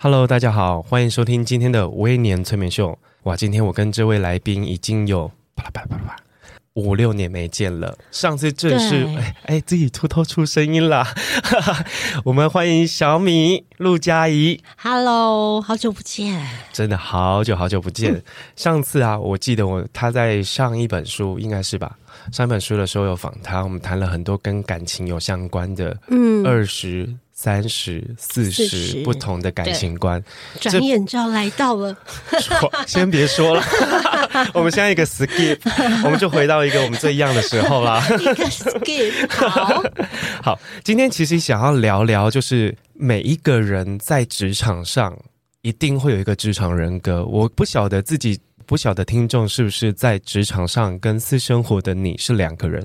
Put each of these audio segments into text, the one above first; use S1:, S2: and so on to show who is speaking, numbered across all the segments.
S1: Hello，大家好，欢迎收听今天的微年催眠秀。哇，今天我跟这位来宾已经有啪啦啪啦啪啦五六年没见了。上次正是哎哎，自己偷偷出声音了。我们欢迎小米陆佳怡。
S2: Hello，好久不见，
S1: 真的好久好久不见。嗯、上次啊，我记得我他在上一本书，应该是吧？上一本书的时候有访他，我们谈了很多跟感情有相关的，嗯，二十。三十四十不同的感情观，
S2: 转眼就要来到了。
S1: 先别说了，我们现在一个 skip，我们就回到一个我们最一样的时候啦。
S2: 一个 skip，好，
S1: 好。今天其实想要聊聊，就是每一个人在职场上一定会有一个职场人格。我不晓得自己。不晓得听众是不是在职场上跟私生活的你是两个人？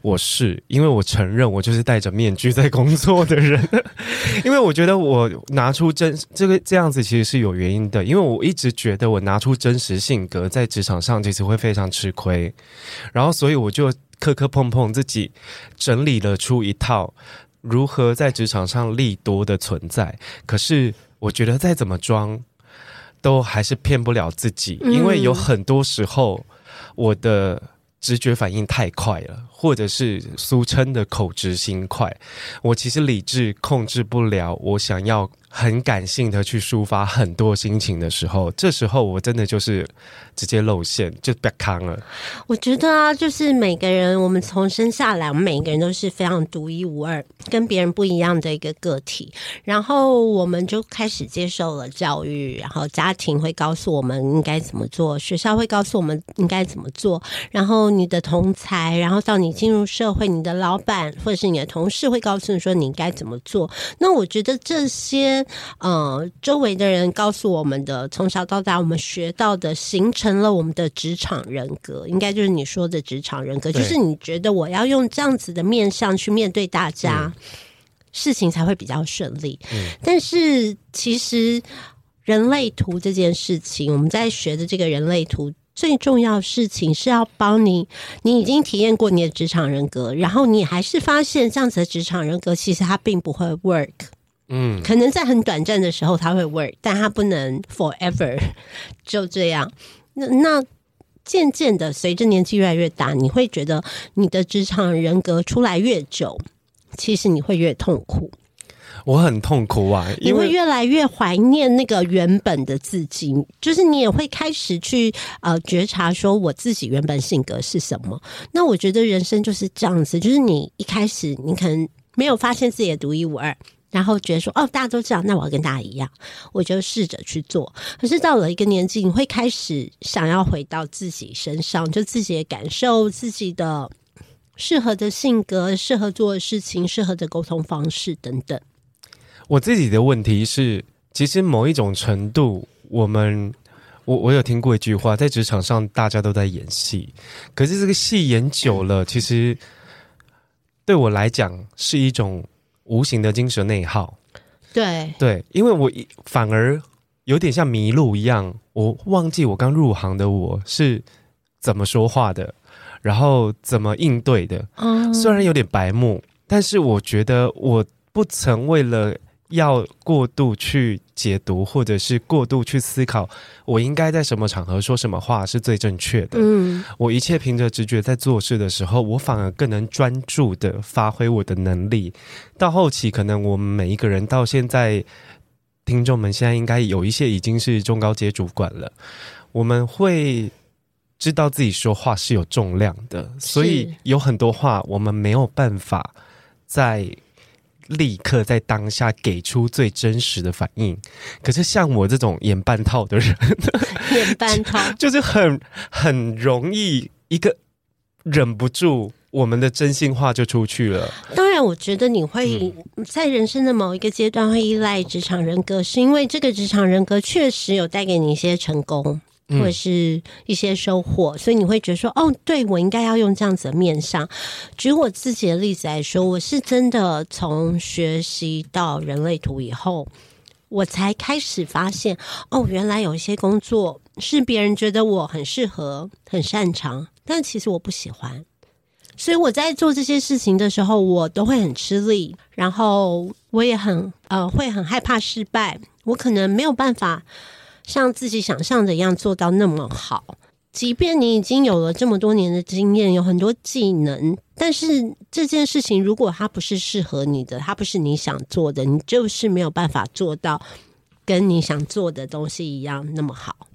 S1: 我是，因为我承认我就是戴着面具在工作的人。因为我觉得我拿出真这个这样子其实是有原因的，因为我一直觉得我拿出真实性格在职场上其实会非常吃亏，然后所以我就磕磕碰碰自己整理了出一套如何在职场上利多的存在。可是我觉得再怎么装。都还是骗不了自己，因为有很多时候我的直觉反应太快了，或者是俗称的口直心快，我其实理智控制不了，我想要。很感性的去抒发很多心情的时候，这时候我真的就是直接露馅，就别康了。
S2: 我觉得啊，就是每个人，我们从生下来，我们每一个人都是非常独一无二，跟别人不一样的一个个体。然后我们就开始接受了教育，然后家庭会告诉我们应该怎么做，学校会告诉我们应该怎么做，然后你的同才，然后到你进入社会，你的老板或者是你的同事会告诉你说你应该怎么做。那我觉得这些。呃，周围的人告诉我们的，从小到大我们学到的，形成了我们的职场人格，应该就是你说的职场人格，就是你觉得我要用这样子的面相去面对大家，嗯、事情才会比较顺利。嗯、但是其实人类图这件事情，我们在学的这个人类图最重要的事情是要帮你，你已经体验过你的职场人格，然后你还是发现这样子的职场人格其实它并不会 work。嗯，可能在很短暂的时候它会 work，但它不能 forever 就这样。那那渐渐的，随着年纪越来越大，你会觉得你的职场人格出来越久，其实你会越痛苦。
S1: 我很痛苦啊，因为
S2: 你会越来越怀念那个原本的自己，就是你也会开始去呃觉察说我自己原本性格是什么。那我觉得人生就是这样子，就是你一开始你可能没有发现自己的独一无二。然后觉得说哦，大家都这样，那我要跟大家一样，我就试着去做。可是到了一个年纪，你会开始想要回到自己身上，就自己的感受、自己的适合的性格、适合做的事情、适合的沟通方式等等。
S1: 我自己的问题是，其实某一种程度，我们我我有听过一句话，在职场上大家都在演戏，可是这个戏演久了，其实对我来讲是一种。无形的精神内耗，
S2: 对
S1: 对，因为我反而有点像迷路一样，我忘记我刚入行的我是怎么说话的，然后怎么应对的。嗯，虽然有点白目，但是我觉得我不曾为了。要过度去解读，或者是过度去思考，我应该在什么场合说什么话是最正确的。嗯，我一切凭着直觉在做事的时候，我反而更能专注的发挥我的能力。到后期，可能我们每一个人到现在，听众们现在应该有一些已经是中高阶主管了，我们会知道自己说话是有重量的，所以有很多话我们没有办法在。立刻在当下给出最真实的反应，可是像我这种演半套的人，
S2: 演半套。
S1: 就，是很很容易一个忍不住我们的真心话就出去了。
S2: 当然，我觉得你会在人生的某一个阶段会依赖职场人格，是因为这个职场人格确实有带给你一些成功，或者是一些收获，所以你会觉得说：“哦，对，我应该要用这样子的面上。”举我自己的例子来说，我是真的从学习到人类图以后，我才开始发现，哦，原来有一些工作是别人觉得我很适合、很擅长，但其实我不喜欢。所以我在做这些事情的时候，我都会很吃力，然后我也很呃会很害怕失败，我可能没有办法像自己想象的一样做到那么好。即便你已经有了这么多年的经验，有很多技能，但是这件事情如果它不是适合你的，它不是你想做的，你就是没有办法做到跟你想做的东西一样那么好。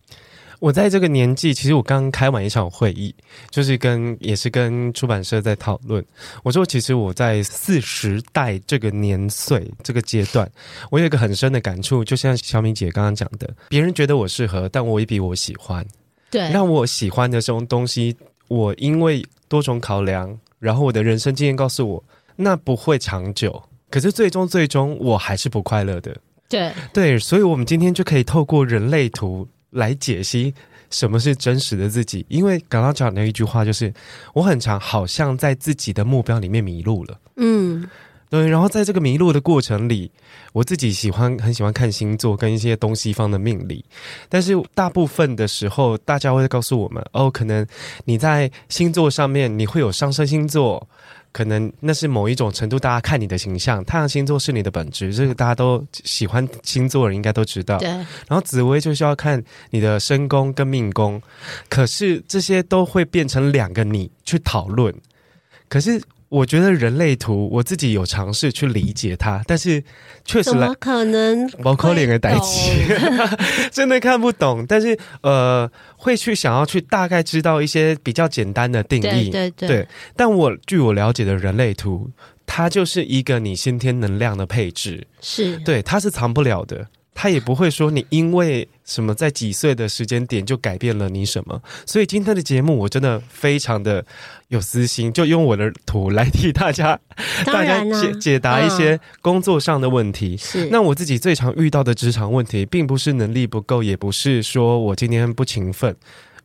S1: 我在这个年纪，其实我刚开完一场会议，就是跟也是跟出版社在讨论。我说，其实我在四十代这个年岁这个阶段，我有一个很深的感触，就像小敏姐刚刚讲的，别人觉得我适合，但我也比我喜欢。
S2: 对，
S1: 让我喜欢的这种东西，我因为多重考量，然后我的人生经验告诉我，那不会长久。可是最终最终，我还是不快乐的。
S2: 对
S1: 对，所以我们今天就可以透过人类图。来解析什么是真实的自己，因为刚刚讲的一句话就是，我很常好像在自己的目标里面迷路了。嗯，对。然后在这个迷路的过程里，我自己喜欢很喜欢看星座跟一些东西方的命理，但是大部分的时候，大家会告诉我们，哦，可能你在星座上面你会有上升星座。可能那是某一种程度，大家看你的形象，太阳星座是你的本质，这个大家都喜欢星座的人应该都知道。
S2: 对。
S1: 然后紫薇就是要看你的身宫跟命宫，可是这些都会变成两个你去讨论，可是。我觉得人类图，我自己有尝试去理解它，但是确实
S2: 怎么可能？
S1: 包括脸的代志，真的看不懂。但是呃，会去想要去大概知道一些比较简单的定
S2: 义，对。
S1: 对，但我据我了解的人类图，它就是一个你先天能量的配置，
S2: 是
S1: 对，它是藏不了的。他也不会说你因为什么在几岁的时间点就改变了你什么，所以今天的节目我真的非常的有私心，就用我的图来替大家 大家解解答一些工作上的问题。是、嗯，那我自己最常遇到的职场问题，并不是能力不够，也不是说我今天不勤奋，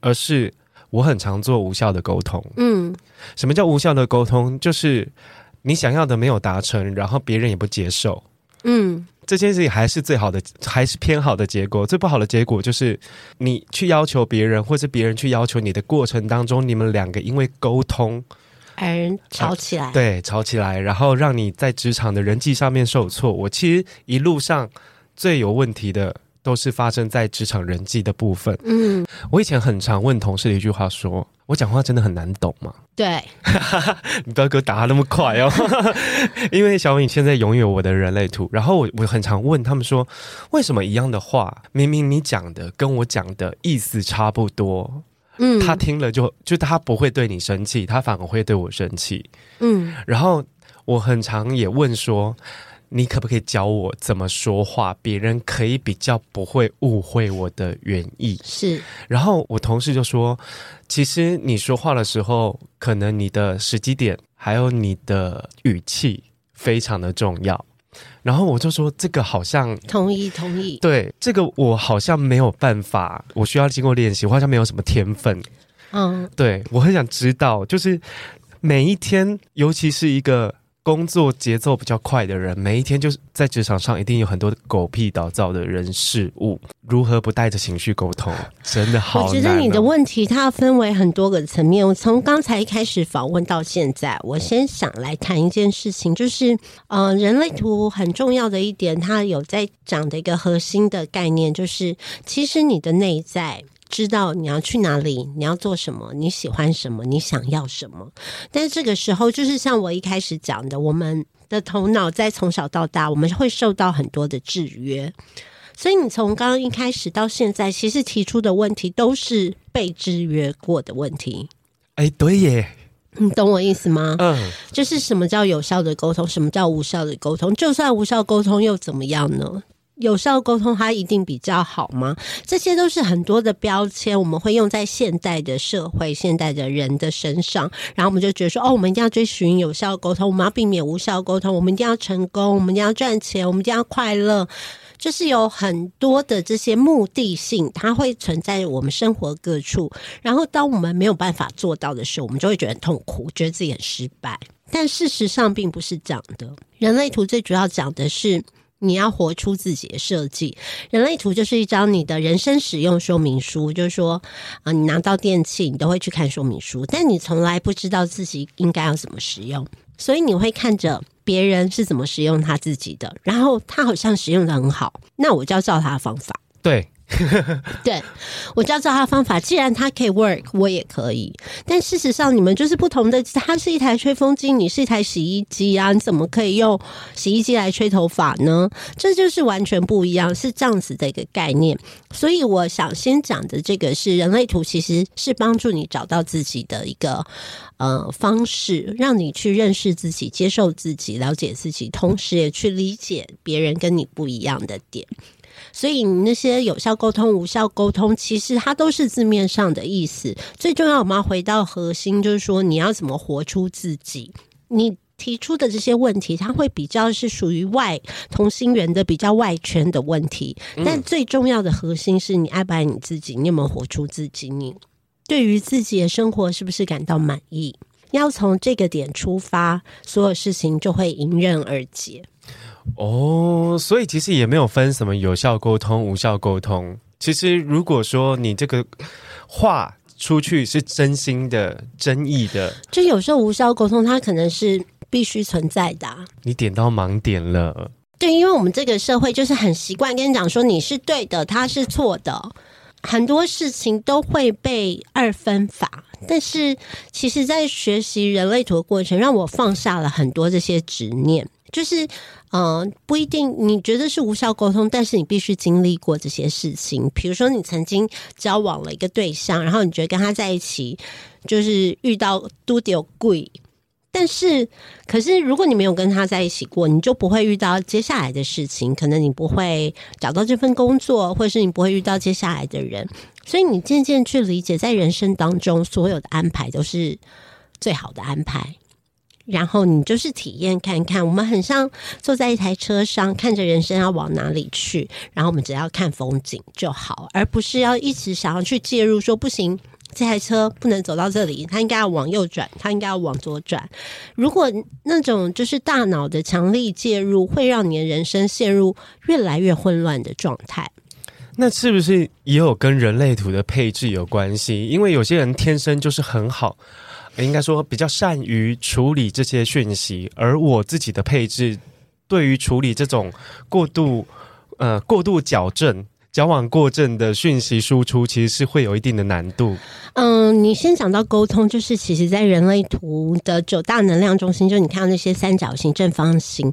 S1: 而是我很常做无效的沟通。嗯，什么叫无效的沟通？就是你想要的没有达成，然后别人也不接受。嗯。这件事情还是最好的，还是偏好的结果。最不好的结果就是，你去要求别人，或是别人去要求你的过程当中，你们两个因为沟通
S2: 而吵起来。
S1: 对，吵起来，然后让你在职场的人际上面受挫。我其实一路上最有问题的。都是发生在职场人际的部分。嗯，我以前很常问同事的一句话说：“我讲话真的很难懂吗？”
S2: 对，
S1: 你不要给我打那么快哦，因为小敏现在拥有我的人类图。然后我我很常问他们说：“为什么一样的话，明明你讲的跟我讲的意思差不多，嗯，他听了就就他不会对你生气，他反而会对我生气。”嗯，然后我很常也问说。你可不可以教我怎么说话，别人可以比较不会误会我的原意？
S2: 是。
S1: 然后我同事就说，其实你说话的时候，可能你的时机点还有你的语气非常的重要。然后我就说，这个好像
S2: 同意同意。
S1: 对，这个我好像没有办法，我需要经过练习，我好像没有什么天分。嗯，对，我很想知道，就是每一天，尤其是一个。工作节奏比较快的人，每一天就是在职场上一定有很多狗屁倒灶的人事物，如何不带着情绪沟通，真的好。
S2: 我觉得你的问题它分为很多个层面。我从刚才一开始访问到现在，我先想来谈一件事情，就是呃，人类图很重要的一点，它有在讲的一个核心的概念，就是其实你的内在。知道你要去哪里，你要做什么，你喜欢什么，你想要什么。但是这个时候，就是像我一开始讲的，我们的头脑在从小到大，我们会受到很多的制约。所以你从刚刚一开始到现在，其实提出的问题都是被制约过的问题。
S1: 哎，对耶，
S2: 你懂我意思吗？嗯，就是什么叫有效的沟通，什么叫无效的沟通？就算无效沟通又怎么样呢？有效沟通它一定比较好吗？这些都是很多的标签，我们会用在现代的社会、现代的人的身上，然后我们就觉得说，哦，我们一定要追寻有效沟通，我们要避免无效沟通，我们一定要成功，我们一定要赚钱，我们一定要快乐，就是有很多的这些目的性，它会存在我们生活各处。然后，当我们没有办法做到的时候，我们就会觉得痛苦，觉得自己很失败。但事实上并不是这样的。人类图最主要讲的是。你要活出自己的设计。人类图就是一张你的人生使用说明书，就是说，啊，你拿到电器，你都会去看说明书，但你从来不知道自己应该要怎么使用，所以你会看着别人是怎么使用他自己的，然后他好像使用的很好，那我就要照他的方法。
S1: 对。
S2: 对，我就要照他的方法。既然他可以 work，我也可以。但事实上，你们就是不同的。他是一台吹风机，你是一台洗衣机啊！你怎么可以用洗衣机来吹头发呢？这就是完全不一样，是这样子的一个概念。所以，我想先讲的这个是人类图，其实是帮助你找到自己的一个呃方式，让你去认识自己、接受自己、了解自己，同时也去理解别人跟你不一样的点。所以你那些有效沟通、无效沟通，其实它都是字面上的意思。最重要，我们要回到核心，就是说你要怎么活出自己。你提出的这些问题，它会比较是属于外同心圆的比较外圈的问题。但最重要的核心是你爱不爱你自己，你有没有活出自己？你对于自己的生活是不是感到满意？要从这个点出发，所有事情就会迎刃而解。
S1: 哦，所以其实也没有分什么有效沟通、无效沟通。其实如果说你这个话出去是真心的、真意的，
S2: 就有时候无效沟通它可能是必须存在的啊。
S1: 你点到盲点了。
S2: 对，因为我们这个社会就是很习惯跟你讲说你是对的，他是错的，很多事情都会被二分法。但是其实，在学习人类图的过程，让我放下了很多这些执念。就是，嗯、呃，不一定你觉得是无效沟通，但是你必须经历过这些事情。比如说，你曾经交往了一个对象，然后你觉得跟他在一起就是遇到都丢贵，但是，可是如果你没有跟他在一起过，你就不会遇到接下来的事情。可能你不会找到这份工作，或是你不会遇到接下来的人。所以，你渐渐去理解，在人生当中，所有的安排都是最好的安排。然后你就是体验看看，我们很像坐在一台车上，看着人生要往哪里去，然后我们只要看风景就好，而不是要一直想要去介入，说不行，这台车不能走到这里，它应该要往右转，它应该要往左转。如果那种就是大脑的强力介入，会让你的人生陷入越来越混乱的状态。
S1: 那是不是也有跟人类图的配置有关系？因为有些人天生就是很好。应该说比较善于处理这些讯息，而我自己的配置对于处理这种过度呃过度矫正、矫枉过正的讯息输出，其实是会有一定的难度。
S2: 嗯，你先讲到沟通，就是其实在人类图的九大能量中心，就你看到那些三角形、正方形。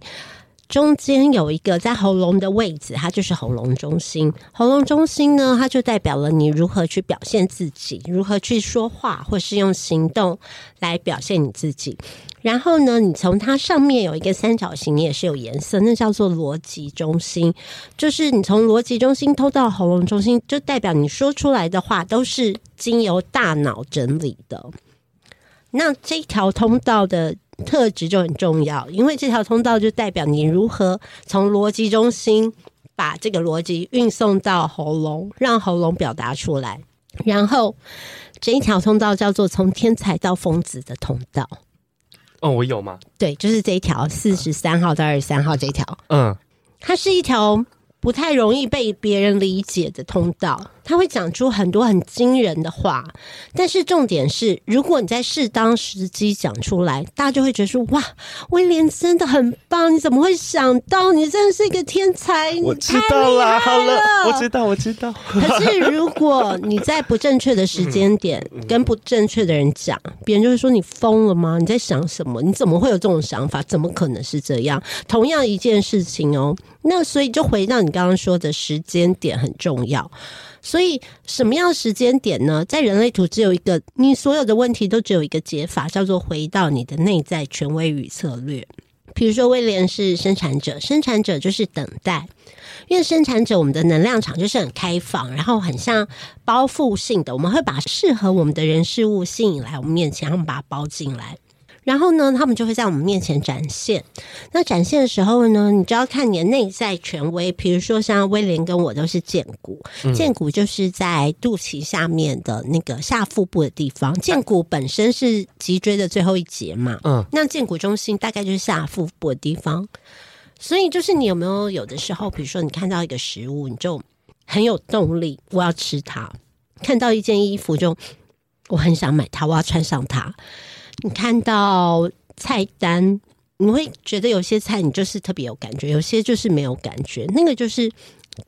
S2: 中间有一个在喉咙的位置，它就是喉咙中心。喉咙中心呢，它就代表了你如何去表现自己，如何去说话，或是用行动来表现你自己。然后呢，你从它上面有一个三角形，也是有颜色，那叫做逻辑中心。就是你从逻辑中心通到喉咙中心，就代表你说出来的话都是经由大脑整理的。那这条通道的。特质就很重要，因为这条通道就代表你如何从逻辑中心把这个逻辑运送到喉咙，让喉咙表达出来。然后这一条通道叫做从天才到疯子的通道。
S1: 哦，我有吗？
S2: 对，就是这一条四十三号到二十三号这一条。
S1: 嗯，
S2: 它是一条不太容易被别人理解的通道。他会讲出很多很惊人的话，但是重点是，如果你在适当时机讲出来，大家就会觉得说：“哇，威廉真的很棒！你怎么会想到？你真的是一个天才！”
S1: 我知道了，好了，我知道，我知道。
S2: 可是如果你在不正确的时间点 跟不正确的人讲，别人就会说：“你疯了吗？你在想什么？你怎么会有这种想法？怎么可能是这样？”同样一件事情哦，那所以就回到你刚刚说的时间点很重要。所以，什么样的时间点呢？在人类图只有一个，你所有的问题都只有一个解法，叫做回到你的内在权威与策略。比如说威廉是生产者，生产者就是等待，因为生产者我们的能量场就是很开放，然后很像包覆性的，我们会把适合我们的人事物吸引来我们面前，然后把它包进来。然后呢，他们就会在我们面前展现。那展现的时候呢，你就要看你的内在权威。比如说，像威廉跟我都是剑骨，荐骨就是在肚脐下面的那个下腹部的地方。剑骨本身是脊椎的最后一节嘛，嗯，那剑骨中心大概就是下腹部的地方。所以，就是你有没有有的时候，比如说你看到一个食物，你就很有动力，我要吃它；看到一件衣服，就我很想买它，我要穿上它。你看到菜单，你会觉得有些菜你就是特别有感觉，有些就是没有感觉。那个就是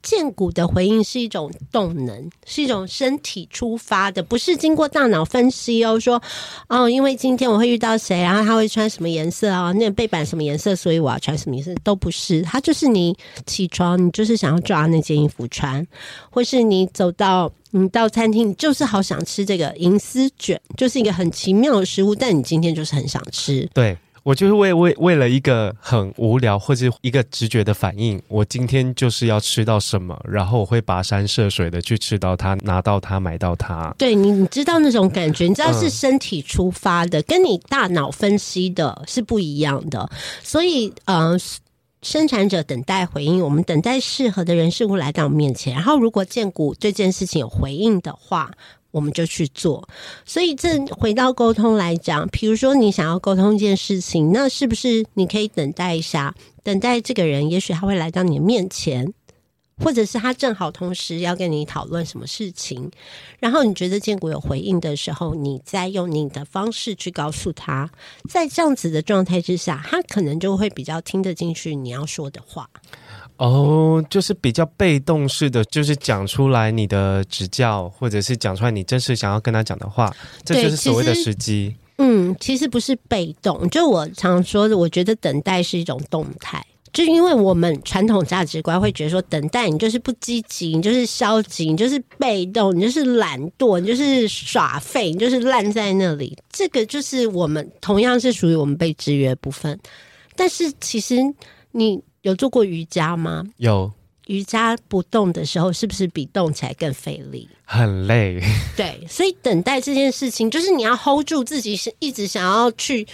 S2: 荐骨的回应是一种动能，是一种身体出发的，不是经过大脑分析哦。说哦，因为今天我会遇到谁，然后他会穿什么颜色啊？那背板什么颜色，所以我要穿什么颜色，都不是。它就是你起床，你就是想要抓那件衣服穿，或是你走到。你到餐厅，你就是好想吃这个银丝卷，就是一个很奇妙的食物，但你今天就是很想吃。
S1: 对，我就是为为为了一个很无聊或者一个直觉的反应，我今天就是要吃到什么，然后我会跋山涉水的去吃到它，拿到它，买到它。
S2: 对，你你知道那种感觉，你知道是身体出发的，嗯、跟你大脑分析的是不一样的，所以呃。生产者等待回应，我们等待适合的人事物来到我们面前。然后，如果建股对这件事情有回应的话，我们就去做。所以，这回到沟通来讲，比如说你想要沟通一件事情，那是不是你可以等待一下？等待这个人，也许他会来到你的面前。或者是他正好同时要跟你讨论什么事情，然后你觉得建国有回应的时候，你再用你的方式去告诉他，在这样子的状态之下，他可能就会比较听得进去你要说的话。
S1: 哦，就是比较被动式的，就是讲出来你的指教，或者是讲出来你真实想要跟他讲的话，这就是所谓的时机。
S2: 嗯，其实不是被动，就我常说的，我觉得等待是一种动态。就因为我们传统价值观会觉得说，等待你就是不积极，你就是消极，你就是被动，你就是懒惰，你就是耍废，你就是烂在那里。这个就是我们同样是属于我们被制约部分。但是其实你有做过瑜伽吗？
S1: 有。
S2: 瑜伽不动的时候，是不是比动起来更费力？
S1: 很累。
S2: 对，所以等待这件事情，就是你要 hold 住自己，是一直想要去。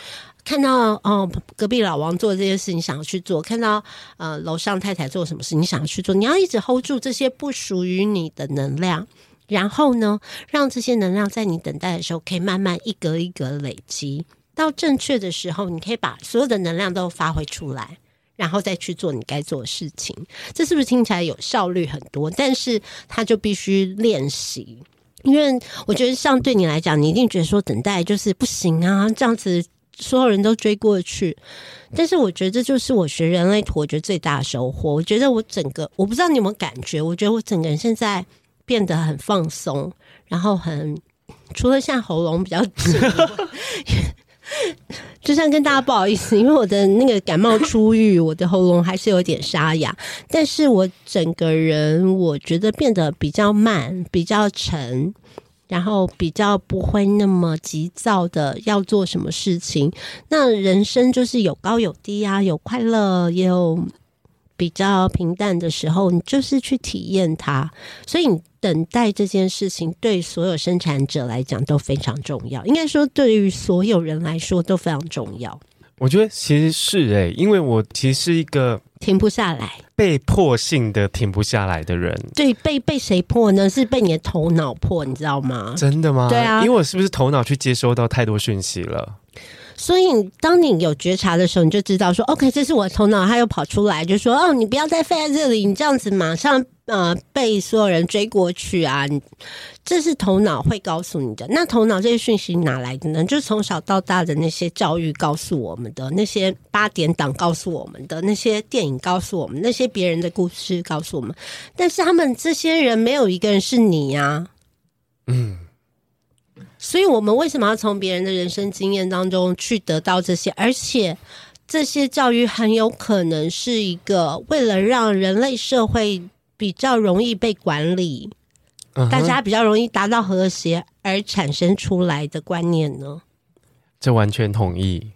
S2: 看到哦，隔壁老王做这些事，你想要去做；看到呃楼上太太做什么事，你想要去做。你要一直 hold 住这些不属于你的能量，然后呢，让这些能量在你等待的时候，可以慢慢一格一格累积。到正确的时候，你可以把所有的能量都发挥出来，然后再去做你该做的事情。这是不是听起来有效率很多？但是它就必须练习，因为我觉得像对你来讲，你一定觉得说等待就是不行啊，这样子。所有人都追过去，但是我觉得这就是我学人类图，我觉得最大的收获。我觉得我整个，我不知道你有没有感觉，我觉得我整个人现在变得很放松，然后很除了现在喉咙比较，就像跟大家不好意思，因为我的那个感冒初愈，我的喉咙还是有点沙哑，但是我整个人我觉得变得比较慢，比较沉。然后比较不会那么急躁的要做什么事情，那人生就是有高有低啊，有快乐也有比较平淡的时候，你就是去体验它。所以你等待这件事情对所有生产者来讲都非常重要，应该说对于所有人来说都非常重要。
S1: 我觉得其实是诶，因为我其实是一个。
S2: 停不下来，
S1: 被迫性的停不下来的人。
S2: 对，被被谁迫呢？是被你的头脑迫，你知道吗？
S1: 真的吗？
S2: 对啊，
S1: 因为我是不是头脑去接收到太多讯息了？
S2: 所以，当你有觉察的时候，你就知道说，OK，这是我头脑，他又跑出来，就说，哦，你不要再废在这里，你这样子马上呃被所有人追过去啊！这是头脑会告诉你的。那头脑这些讯息哪来的呢？就是从小到大的那些教育告诉我们的，那些八点档告诉我们的，那些电影告诉我们，那些别人的故事告诉我们。但是他们这些人没有一个人是你呀、嗯。所以，我们为什么要从别人的人生经验当中去得到这些？而且，这些教育很有可能是一个为了让人类社会比较容易被管理，uh-huh. 大家比较容易达到和谐而产生出来的观念呢？
S1: 这完全同意。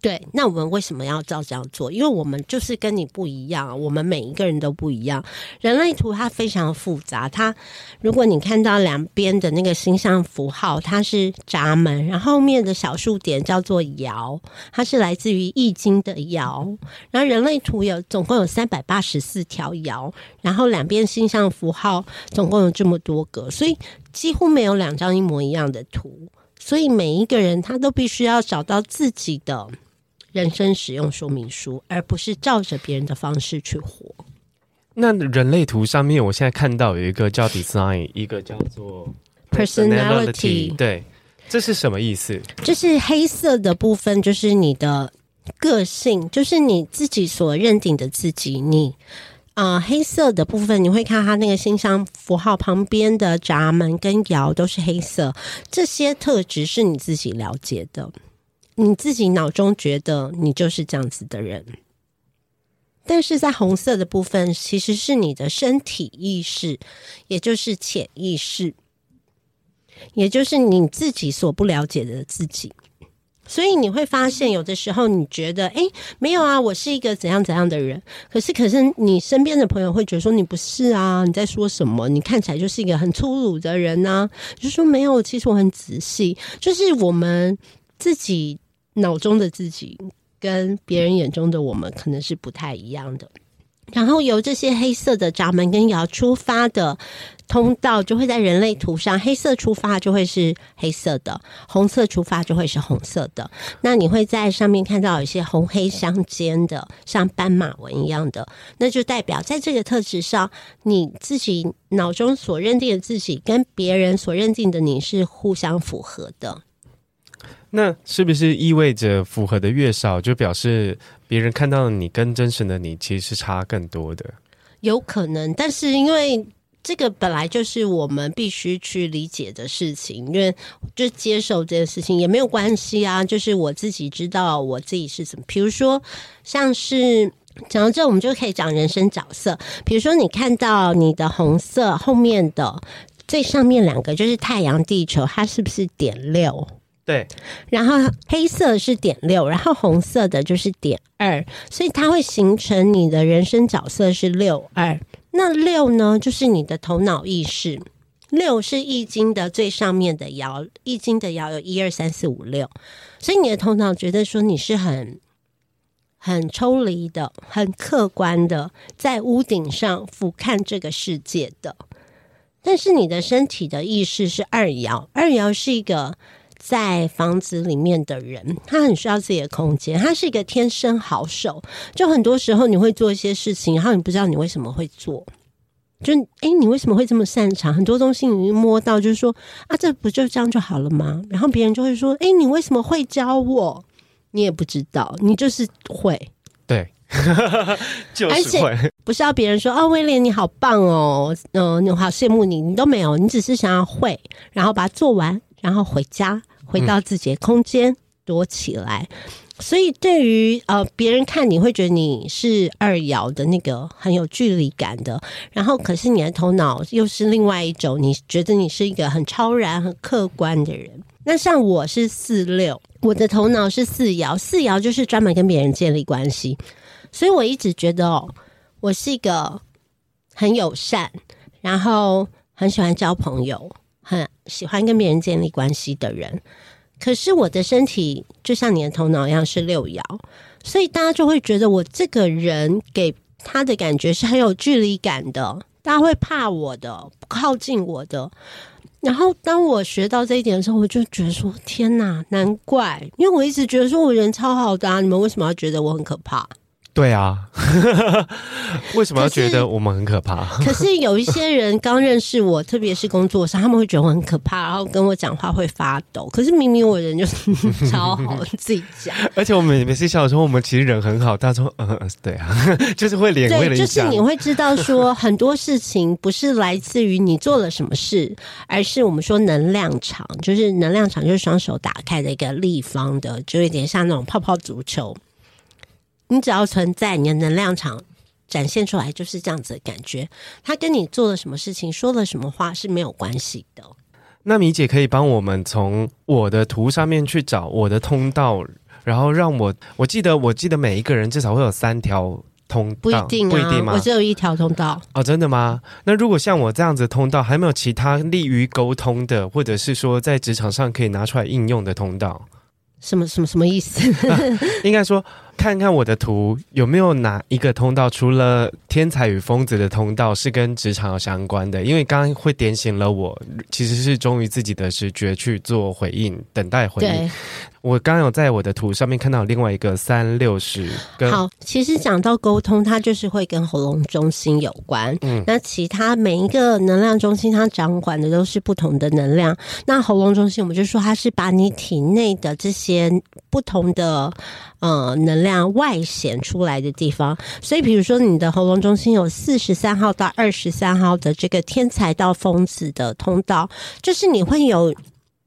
S2: 对，那我们为什么要照这样做？因为我们就是跟你不一样，我们每一个人都不一样。人类图它非常复杂，它如果你看到两边的那个星象符号，它是闸门，然后面的小数点叫做爻，它是来自于易经的爻。然后人类图有总共有三百八十四条爻，然后两边星象符号总共有这么多个，所以几乎没有两张一模一样的图。所以每一个人他都必须要找到自己的人生使用说明书，而不是照着别人的方式去活。
S1: 那人类图上面，我现在看到有一个叫 design，一个叫做 personality。对，这是什么意思？
S2: 就是黑色的部分，就是你的个性，就是你自己所认定的自己。你。啊、黑色的部分你会看它那个星象符号旁边的闸门跟窑都是黑色，这些特质是你自己了解的，你自己脑中觉得你就是这样子的人。但是在红色的部分，其实是你的身体意识，也就是潜意识，也就是你自己所不了解的自己。所以你会发现，有的时候你觉得，哎，没有啊，我是一个怎样怎样的人。可是，可是你身边的朋友会觉得说，你不是啊，你在说什么？你看起来就是一个很粗鲁的人呐。就说没有，其实我很仔细。就是我们自己脑中的自己，跟别人眼中的我们，可能是不太一样的。然后由这些黑色的闸门跟爻出发的通道，就会在人类图上，黑色出发就会是黑色的，红色出发就会是红色的。那你会在上面看到有一些红黑相间的，像斑马纹一样的，那就代表在这个特质上，你自己脑中所认定的自己，跟别人所认定的你是互相符合的。
S1: 那是不是意味着符合的越少，就表示别人看到的你跟真实的你其实是差更多的？
S2: 有可能，但是因为这个本来就是我们必须去理解的事情，因为就接受这件事情也没有关系啊。就是我自己知道我自己是怎么，比如说像是讲到这，我们就可以讲人生角色。比如说你看到你的红色后面的最上面两个就是太阳、地球，它是不是点六？
S1: 对，
S2: 然后黑色是点六，然后红色的就是点二，所以它会形成你的人生角色是六二。那六呢，就是你的头脑意识。六是易经的最上面的爻，易经的爻有一二三四五六，所以你的头脑觉得说你是很很抽离的、很客观的，在屋顶上俯瞰这个世界的。但是你的身体的意识是二爻，二爻是一个。在房子里面的人，他很需要自己的空间。他是一个天生好手，就很多时候你会做一些事情，然后你不知道你为什么会做。就诶，你为什么会这么擅长？很多东西你摸到，就是说啊，这不就这样就好了吗？然后别人就会说，诶，你为什么会教我？你也不知道，你就是会。
S1: 对，就是会。而且
S2: 不是要别人说哦，威廉你好棒哦，嗯、呃，我好羡慕你，你都没有，你只是想要会，然后把它做完，然后回家。回到自己的空间、躲起来，所以对于呃别人看你会觉得你是二爻的那个很有距离感的，然后可是你的头脑又是另外一种，你觉得你是一个很超然、很客观的人。那像我是四六，我的头脑是四爻，四爻就是专门跟别人建立关系，所以我一直觉得哦，我是一个很友善，然后很喜欢交朋友。很喜欢跟别人建立关系的人，可是我的身体就像你的头脑一样是六爻，所以大家就会觉得我这个人给他的感觉是很有距离感的，大家会怕我的，不靠近我的。然后当我学到这一点的时候，我就觉得说：天哪，难怪！因为我一直觉得说我人超好的啊，你们为什么要觉得我很可怕？
S1: 对啊，为什么要觉得我们很可怕？
S2: 可是，有一些人刚认识我，特别是工作上，他们会觉得我很可怕，然后跟我讲话会发抖。可是明明我人就是 超好，自己讲。
S1: 而且我们每次笑的时候，我们其实人很好。他说：“嗯，对啊，就是会脸会。”对，
S2: 就是你会知道说很多事情不是来自于你做了什么事，而是我们说能量场，就是能量场就是双手打开的一个立方的，就有点像那种泡泡足球。你只要存在，你的能量场展现出来就是这样子的感觉。他跟你做了什么事情，说了什么话是没有关系的。
S1: 那米姐可以帮我们从我的图上面去找我的通道，然后让我我记得我记得每一个人至少会有三条通道，
S2: 不一定啊，
S1: 不一定吗？
S2: 我只有一条通道。
S1: 哦，真的吗？那如果像我这样子的通道，还没有其他利于沟通的，或者是说在职场上可以拿出来应用的通道？
S2: 什么什么什么意思？
S1: 啊、应该说，看看我的图有没有哪一个通道，除了天才与疯子的通道是跟职场相关的？因为刚刚会点醒了我，其实是忠于自己的直觉去做回应，等待回应。我刚刚有在我的图上面看到另外一个三六十。
S2: 好，其实讲到沟通，它就是会跟喉咙中心有关。嗯，那其他每一个能量中心，它掌管的都是不同的能量。那喉咙中心，我们就说它是把你体内的这些不同的呃能量外显出来的地方。所以，比如说你的喉咙中心有四十三号到二十三号的这个天才到疯子的通道，就是你会有。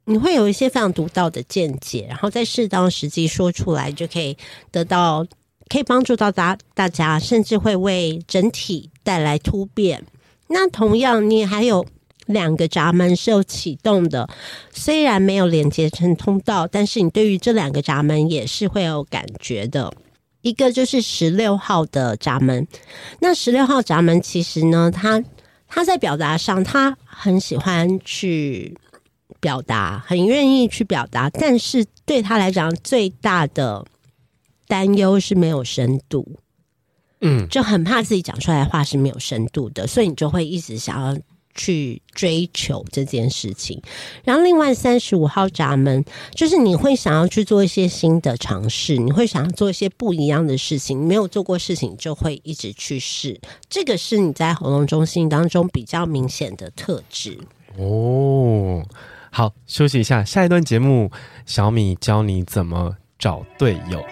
S2: 你会有一些非常独到的见解，然后在适当时机说出来，就可以得到，可以帮助到大大家，甚至会为整体带来突变。那同样，你还有两个闸门是有启动的，虽然没有连接成通道，但是你对于这两个闸门也是会有感觉的。一个就是十六号的闸门，那十六号闸门其实呢，他他在表达上，他很喜欢去。表达很愿意去表达，但是对他来讲最大的担忧是没有深度，嗯，就很怕自己讲出来的话是没有深度的，所以你就会一直想要去追求这件事情。然后另外三十五号闸门就是你会想要去做一些新的尝试，你会想要做一些不一样的事情，你没有做过事情就会一直去试，这个是你在喉咙中心当中比较明显的特质
S1: 哦。好，休息一下。下一段节目，小米教你怎么找队友。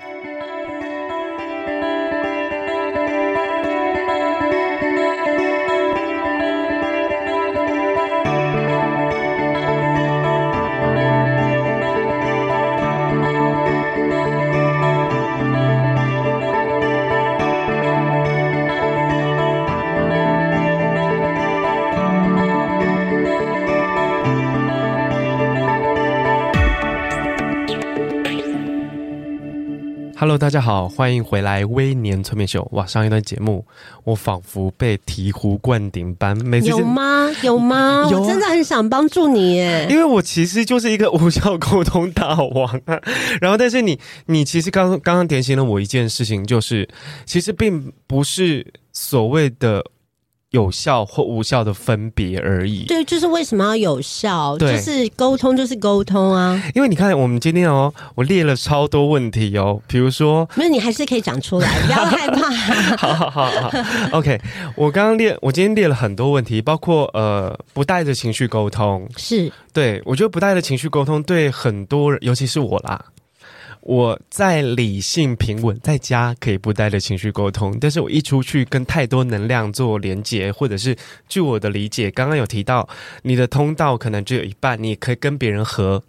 S1: Hello，大家好，欢迎回来《微年催眠秀》。哇，上一段节目我仿佛被醍醐灌顶般，每次
S2: 有吗？有吗？有啊，我真的很想帮助你耶，
S1: 因为我其实就是一个无效沟通大王啊。然后，但是你，你其实刚刚刚点醒了我一件事情，就是其实并不是所谓的。有效或无效的分别而已。
S2: 对，就是为什么要有效？就是沟通，就是沟通啊。
S1: 因为你看，我们今天哦，我列了超多问题哦，比如说，
S2: 没有，你还是可以讲出来，不要 害怕。
S1: 好好好好，OK。我刚刚列，我今天列了很多问题，包括呃，不带着情绪沟通，
S2: 是
S1: 对，我觉得不带着情绪沟通，对很多人，尤其是我啦。我在理性平稳，在家可以不带着情绪沟通，但是我一出去跟太多能量做连接，或者是据我的理解，刚刚有提到你的通道可能只有一半，你也可以跟别人合，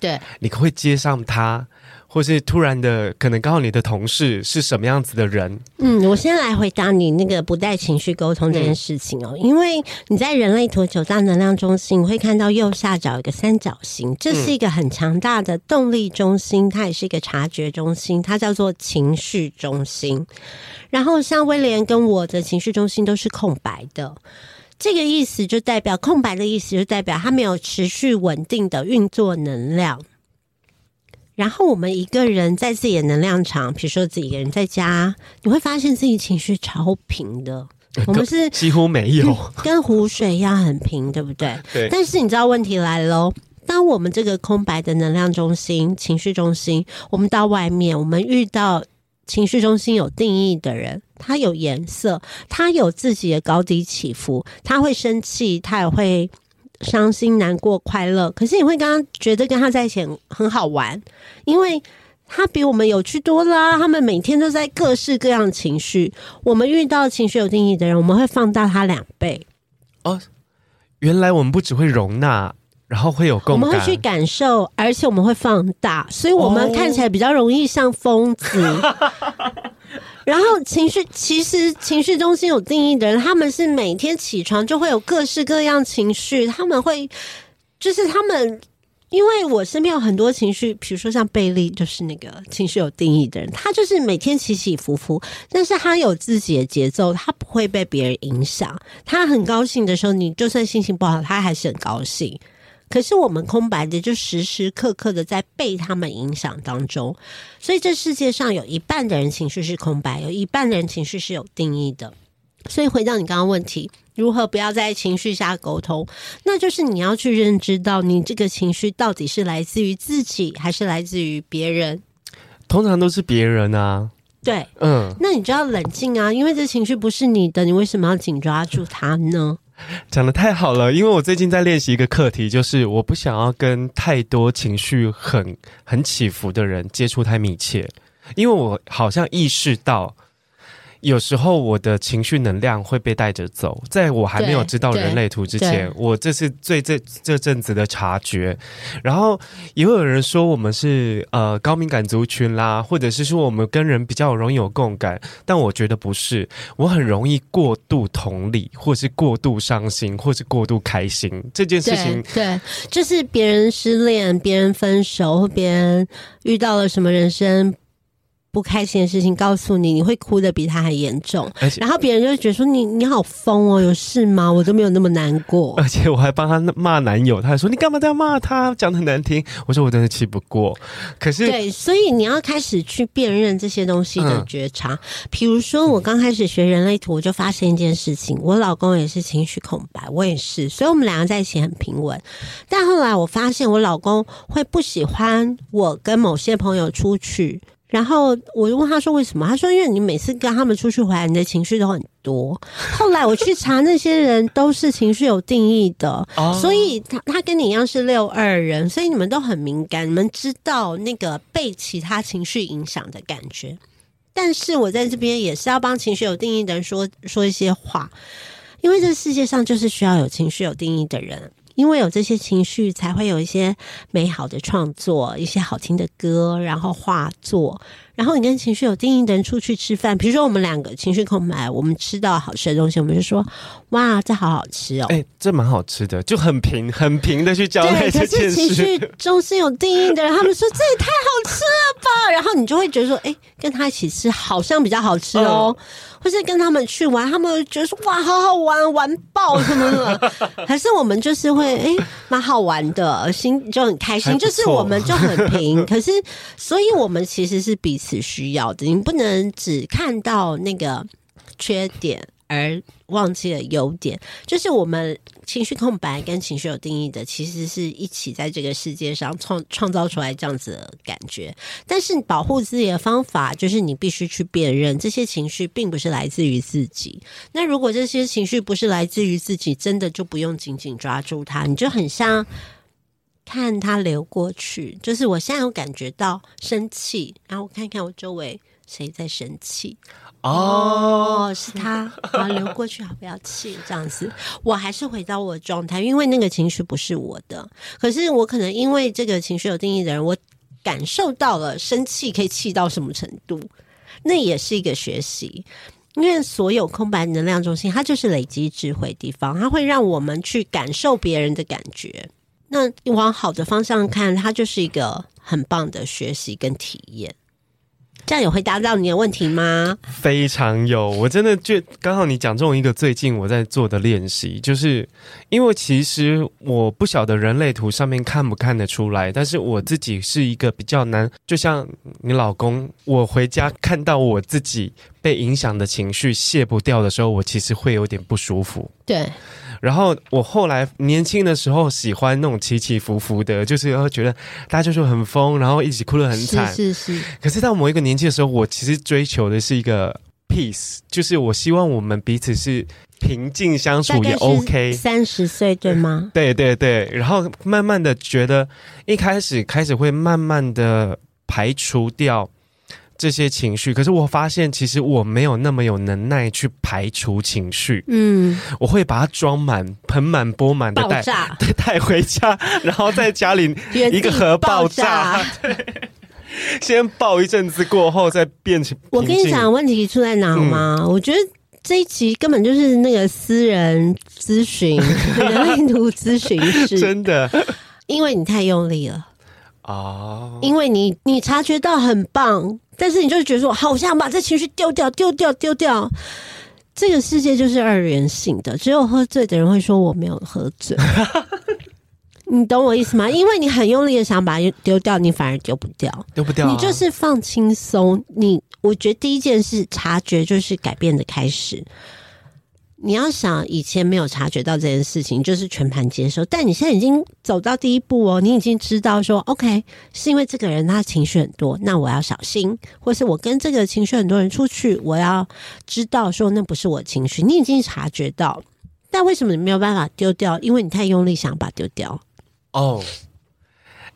S2: 对，
S1: 你可会接上他。或是突然的，可能刚好你的同事是什么样子的人？
S2: 嗯，我先来回答你那个不带情绪沟通这件事情哦，嗯、因为你在人类图九大能量中心，你会看到右下角有个三角形，这是一个很强大的动力中心，它也是一个察觉中心，它叫做情绪中心。然后像威廉跟我的情绪中心都是空白的，这个意思就代表空白的意思，就代表它没有持续稳定的运作能量。然后我们一个人在自己的能量场，比如说自己一个人在家，你会发现自己情绪超平的。我们是
S1: 几乎没有，
S2: 跟湖水一样很平，对不对？
S1: 对。
S2: 但是你知道问题来喽，当我们这个空白的能量中心、情绪中心，我们到外面，我们遇到情绪中心有定义的人，他有颜色，他有自己的高低起伏，他会生气，他也会。伤心、难过、快乐，可是你会刚刚觉得跟他在一起很好玩，因为他比我们有趣多了。他们每天都在各式各样的情绪，我们遇到情绪有定义的人，我们会放大他两倍。
S1: 哦，原来我们不只会容纳，然后会有共感，
S2: 我们会去感受，而且我们会放大，所以我们看起来比较容易像疯子。哦 然后情绪其实情绪中心有定义的人，他们是每天起床就会有各式各样情绪，他们会就是他们因为我身边有很多情绪，比如说像贝利，就是那个情绪有定义的人，他就是每天起起伏伏，但是他有自己的节奏，他不会被别人影响。他很高兴的时候，你就算心情不好，他还是很高兴。可是我们空白的，就时时刻刻的在被他们影响当中，所以这世界上有一半的人情绪是空白，有一半的人情绪是有定义的。所以回到你刚刚问题，如何不要在情绪下沟通？那就是你要去认知到，你这个情绪到底是来自于自己，还是来自于别人？
S1: 通常都是别人啊。
S2: 对，
S1: 嗯，
S2: 那你就要冷静啊，因为这情绪不是你的，你为什么要紧抓住它呢？
S1: 讲得太好了，因为我最近在练习一个课题，就是我不想要跟太多情绪很很起伏的人接触太密切，因为我好像意识到。有时候我的情绪能量会被带着走，在我还没有知道人类图之前，我这是最这这阵子的察觉。然后也会有人说我们是呃高敏感族群啦，或者是说我们跟人比较容易有共感，但我觉得不是，我很容易过度同理，或是过度伤心，或是过度开心这件事情。
S2: 对，对，就是别人失恋、别人分手、或别人遇到了什么人生。不开心的事情告诉你，你会哭得比他还严重，然后别人就会觉得说你你好疯哦，有事吗？我都没有那么难过，
S1: 而且我还帮他骂男友，他还说你干嘛这样骂他，讲的很难听。我说我真的气不过，可是
S2: 对，所以你要开始去辨认这些东西的觉察。比、嗯、如说我刚开始学人类图，我就发现一件事情，我老公也是情绪空白，我也是，所以我们两个在一起很平稳。但后来我发现我老公会不喜欢我跟某些朋友出去。然后我就问他说为什么？他说因为你每次跟他们出去回来，你的情绪都很多。后来我去查，那些人都是情绪有定义的，所以他他跟你一样是六二人，所以你们都很敏感，你们知道那个被其他情绪影响的感觉。但是我在这边也是要帮情绪有定义的人说说一些话，因为这世界上就是需要有情绪有定义的人。因为有这些情绪，才会有一些美好的创作，一些好听的歌，然后画作。然后你跟情绪有定义的人出去吃饭，比如说我们两个情绪空白，我们吃到好吃的东西，我们就说：“哇，这好好吃哦！”哎、
S1: 欸，这蛮好吃的，就很平 很平的去交代这件事。
S2: 情绪中心有定义的人，他们说这也太好吃了吧？然后你就会觉得说：“哎、欸，跟他一起吃好像比较好吃哦。嗯”或是跟他们去玩，他们觉得说：“哇，好好玩，玩爆什么的。” 还是我们就是会哎，蛮、欸、好玩的，心就很开心。就是我们就很平，可是，所以我们其实是彼此。需要的，你不能只看到那个缺点而忘记了优点。就是我们情绪空白跟情绪有定义的，其实是一起在这个世界上创创造出来这样子的感觉。但是保护自己的方法，就是你必须去辨认这些情绪并不是来自于自己。那如果这些情绪不是来自于自己，真的就不用紧紧抓住它，你就很像。看它流过去，就是我现在有感觉到生气，然后我看看我周围谁在生气。哦，哦，是他，然后流过去，好，不要气，这样子，我还是回到我的状态，因为那个情绪不是我的，可是我可能因为这个情绪有定义的人，我感受到了生气可以气到什么程度，那也是一个学习，因为所有空白能量中心，它就是累积智慧的地方，它会让我们去感受别人的感觉。那你往好的方向看，它就是一个很棒的学习跟体验。这样有回答到你的问题吗？
S1: 非常有，我真的就刚好你讲中一个最近我在做的练习，就是因为其实我不晓得人类图上面看不看得出来，但是我自己是一个比较难，就像你老公，我回家看到我自己被影响的情绪卸不掉的时候，我其实会有点不舒服。
S2: 对。
S1: 然后我后来年轻的时候喜欢那种起起伏伏的，就是会觉得大家就是很疯，然后一起哭得很惨。
S2: 是是是。
S1: 可是到某一个年纪的时候，我其实追求的是一个 peace，就是我希望我们彼此是平静相处也 OK。
S2: 三十岁对吗？
S1: 对对对。然后慢慢的觉得，一开始开始会慢慢的排除掉。这些情绪，可是我发现其实我没有那么有能耐去排除情绪。嗯，我会把它装满、盆满钵满的带带带回家，然后在家里一个核爆炸，爆炸对，先爆一阵子过后再变成。
S2: 我跟你讲，问题出在哪吗？嗯，我觉得这一集根本就是那个私人咨询、人类图咨询室，
S1: 真的。
S2: 因为你太用力了。
S1: 哦，
S2: 因为你你察觉到很棒，但是你就是觉得说，好想把这情绪丢掉，丢掉，丢掉。这个世界就是二元性的，只有喝醉的人会说我没有喝醉。你懂我意思吗？因为你很用力的想把它丢掉，你反而丢不掉，
S1: 丢不掉啊。
S2: 你就是放轻松。你我觉得第一件事察觉就是改变的开始。你要想以前没有察觉到这件事情，就是全盘接受。但你现在已经走到第一步哦，你已经知道说，OK，是因为这个人他情绪很多，那我要小心；或是我跟这个情绪很多人出去，我要知道说那不是我情绪。你已经察觉到，但为什么你没有办法丢掉？因为你太用力想把它丢掉。
S1: 哦，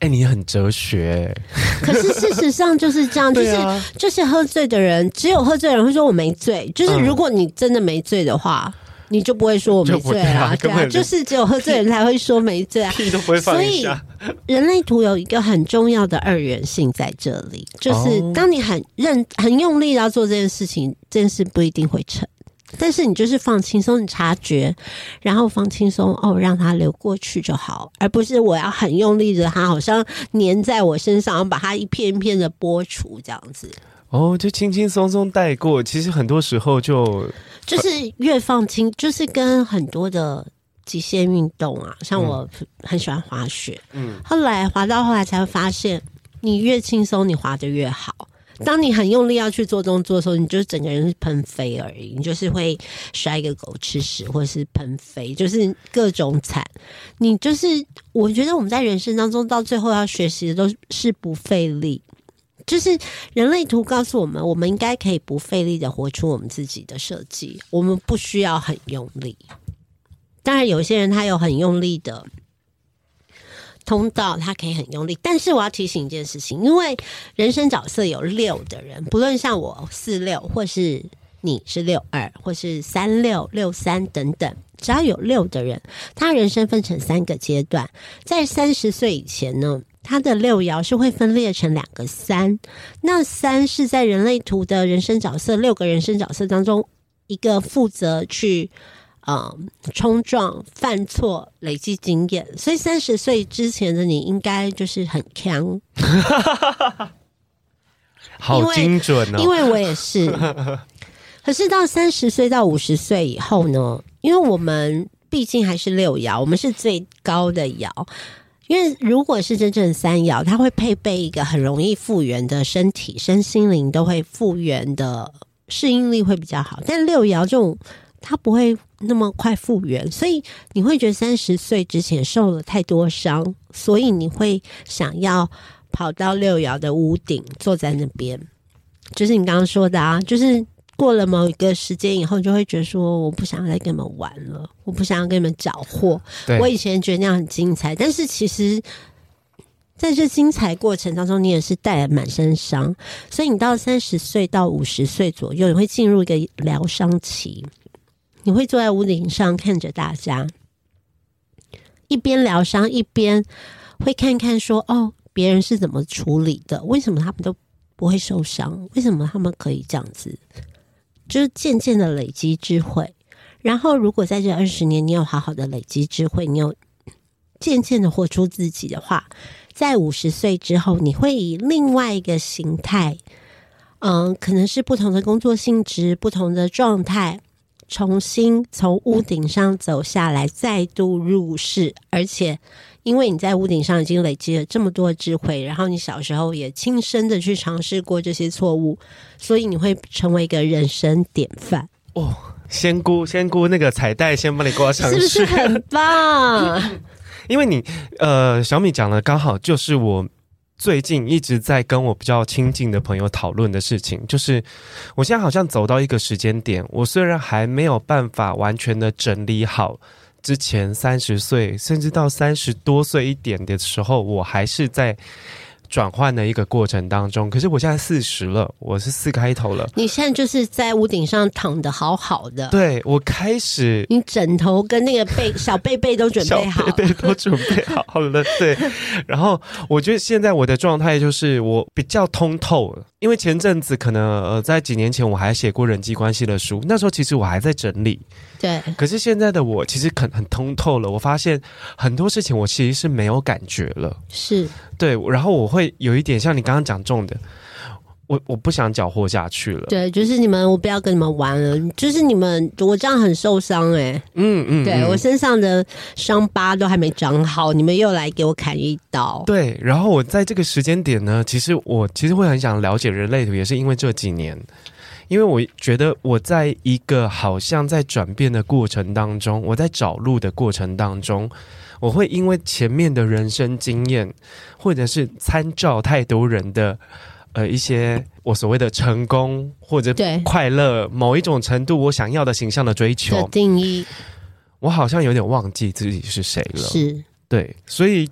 S1: 哎，你很哲学。
S2: 可是事实上就是这样，就是、啊、就是喝醉的人，只有喝醉的人会说我没醉。就是如果你真的没醉的话。嗯你就不会说我没醉啊？对啊，就是只有喝醉人才会说没醉啊，
S1: 屁都不会放一下。
S2: 所以人类图有一个很重要的二元性在这里，就是当你很认很用力要做这件事情，这件事不一定会成。但是你就是放轻松，你察觉，然后放轻松哦，让它流过去就好，而不是我要很用力的，它好像粘在我身上，把它一片一片的剥除这样子。
S1: 哦，就轻轻松松带过，其实很多时候就
S2: 就是越放轻，就是跟很多的极限运动啊，像我很喜欢滑雪，嗯，后来滑到后来才会发现，你越轻松，你滑的越好。当你很用力要去做动作的时候，你就整个人是喷飞而已，你就是会摔个狗吃屎，或者是喷飞，就是各种惨。你就是我觉得我们在人生当中到最后要学习的都是不费力。就是人类图告诉我们，我们应该可以不费力的活出我们自己的设计，我们不需要很用力。当然，有些人他有很用力的通道，他可以很用力。但是我要提醒一件事情，因为人生角色有六的人，不论像我四六，或是你是六二，或是三六六三等等，只要有六的人，他人生分成三个阶段，在三十岁以前呢。它的六爻是会分裂成两个三，那三是在人类图的人生角色六个人生角色当中，一个负责去呃冲撞、犯错、累积经验，所以三十岁之前的你应该就是很强，
S1: 好精准哦，
S2: 因为我也是。可是到三十岁到五十岁以后呢，因为我们毕竟还是六爻，我们是最高的爻。因为如果是真正三爻，它会配备一个很容易复原的身体，身心灵都会复原的适应力会比较好。但六爻这种，它不会那么快复原，所以你会觉得三十岁之前受了太多伤，所以你会想要跑到六爻的屋顶，坐在那边，就是你刚刚说的啊，就是。过了某一个时间以后，就会觉得说我不想再跟你们玩了，我不想要跟你们搅和。我以前觉得那样很精彩，但是其实在这精彩过程当中，你也是带了满身伤。所以你到三十岁到五十岁左右，你会进入一个疗伤期。你会坐在屋顶上看着大家，一边疗伤，一边会看看说哦，别人是怎么处理的？为什么他们都不会受伤？为什么他们可以这样子？就是渐渐的累积智慧，然后如果在这二十年你有好好的累积智慧，你有渐渐的活出自己的话，在五十岁之后，你会以另外一个形态，嗯，可能是不同的工作性质、不同的状态，重新从屋顶上走下来，再度入世，而且。因为你在屋顶上已经累积了这么多智慧，然后你小时候也亲身的去尝试过这些错误，所以你会成为一个人生典范。
S1: 哦，仙姑，仙姑，那个彩带先帮你挂上去，
S2: 是不是很棒？
S1: 因为你呃，小米讲的刚好就是我最近一直在跟我比较亲近的朋友讨论的事情，就是我现在好像走到一个时间点，我虽然还没有办法完全的整理好。之前三十岁，甚至到三十多岁一点的时候，我还是在转换的一个过程当中。可是我现在四十了，我是四开头了。
S2: 你现在就是在屋顶上躺的好好的。
S1: 对，我开始，
S2: 你枕头跟那个被小被被都准备好，
S1: 被被都准备好了。对，然后我觉得现在我的状态就是我比较通透了，因为前阵子可能呃在几年前我还写过人际关系的书，那时候其实我还在整理。
S2: 对。
S1: 可是现在的我其实很很通透了，我发现很多事情我其实是没有感觉了。
S2: 是。
S1: 对，然后我会有一点像你刚刚讲中的。我我不想搅和下去了。
S2: 对，就是你们，我不要跟你们玩了。就是你们，我这样很受伤哎、欸。嗯嗯，对，我身上的伤疤都还没长好，你们又来给我砍一刀。
S1: 对，然后我在这个时间点呢，其实我其实会很想了解人类图，也是因为这几年，因为我觉得我在一个好像在转变的过程当中，我在找路的过程当中，我会因为前面的人生经验，或者是参照太多人的。呃，一些我所谓的成功或者快乐，某一种程度我想要的形象的追求
S2: 的定义，
S1: 我好像有点忘记自己是谁了。
S2: 是。
S1: 对，所以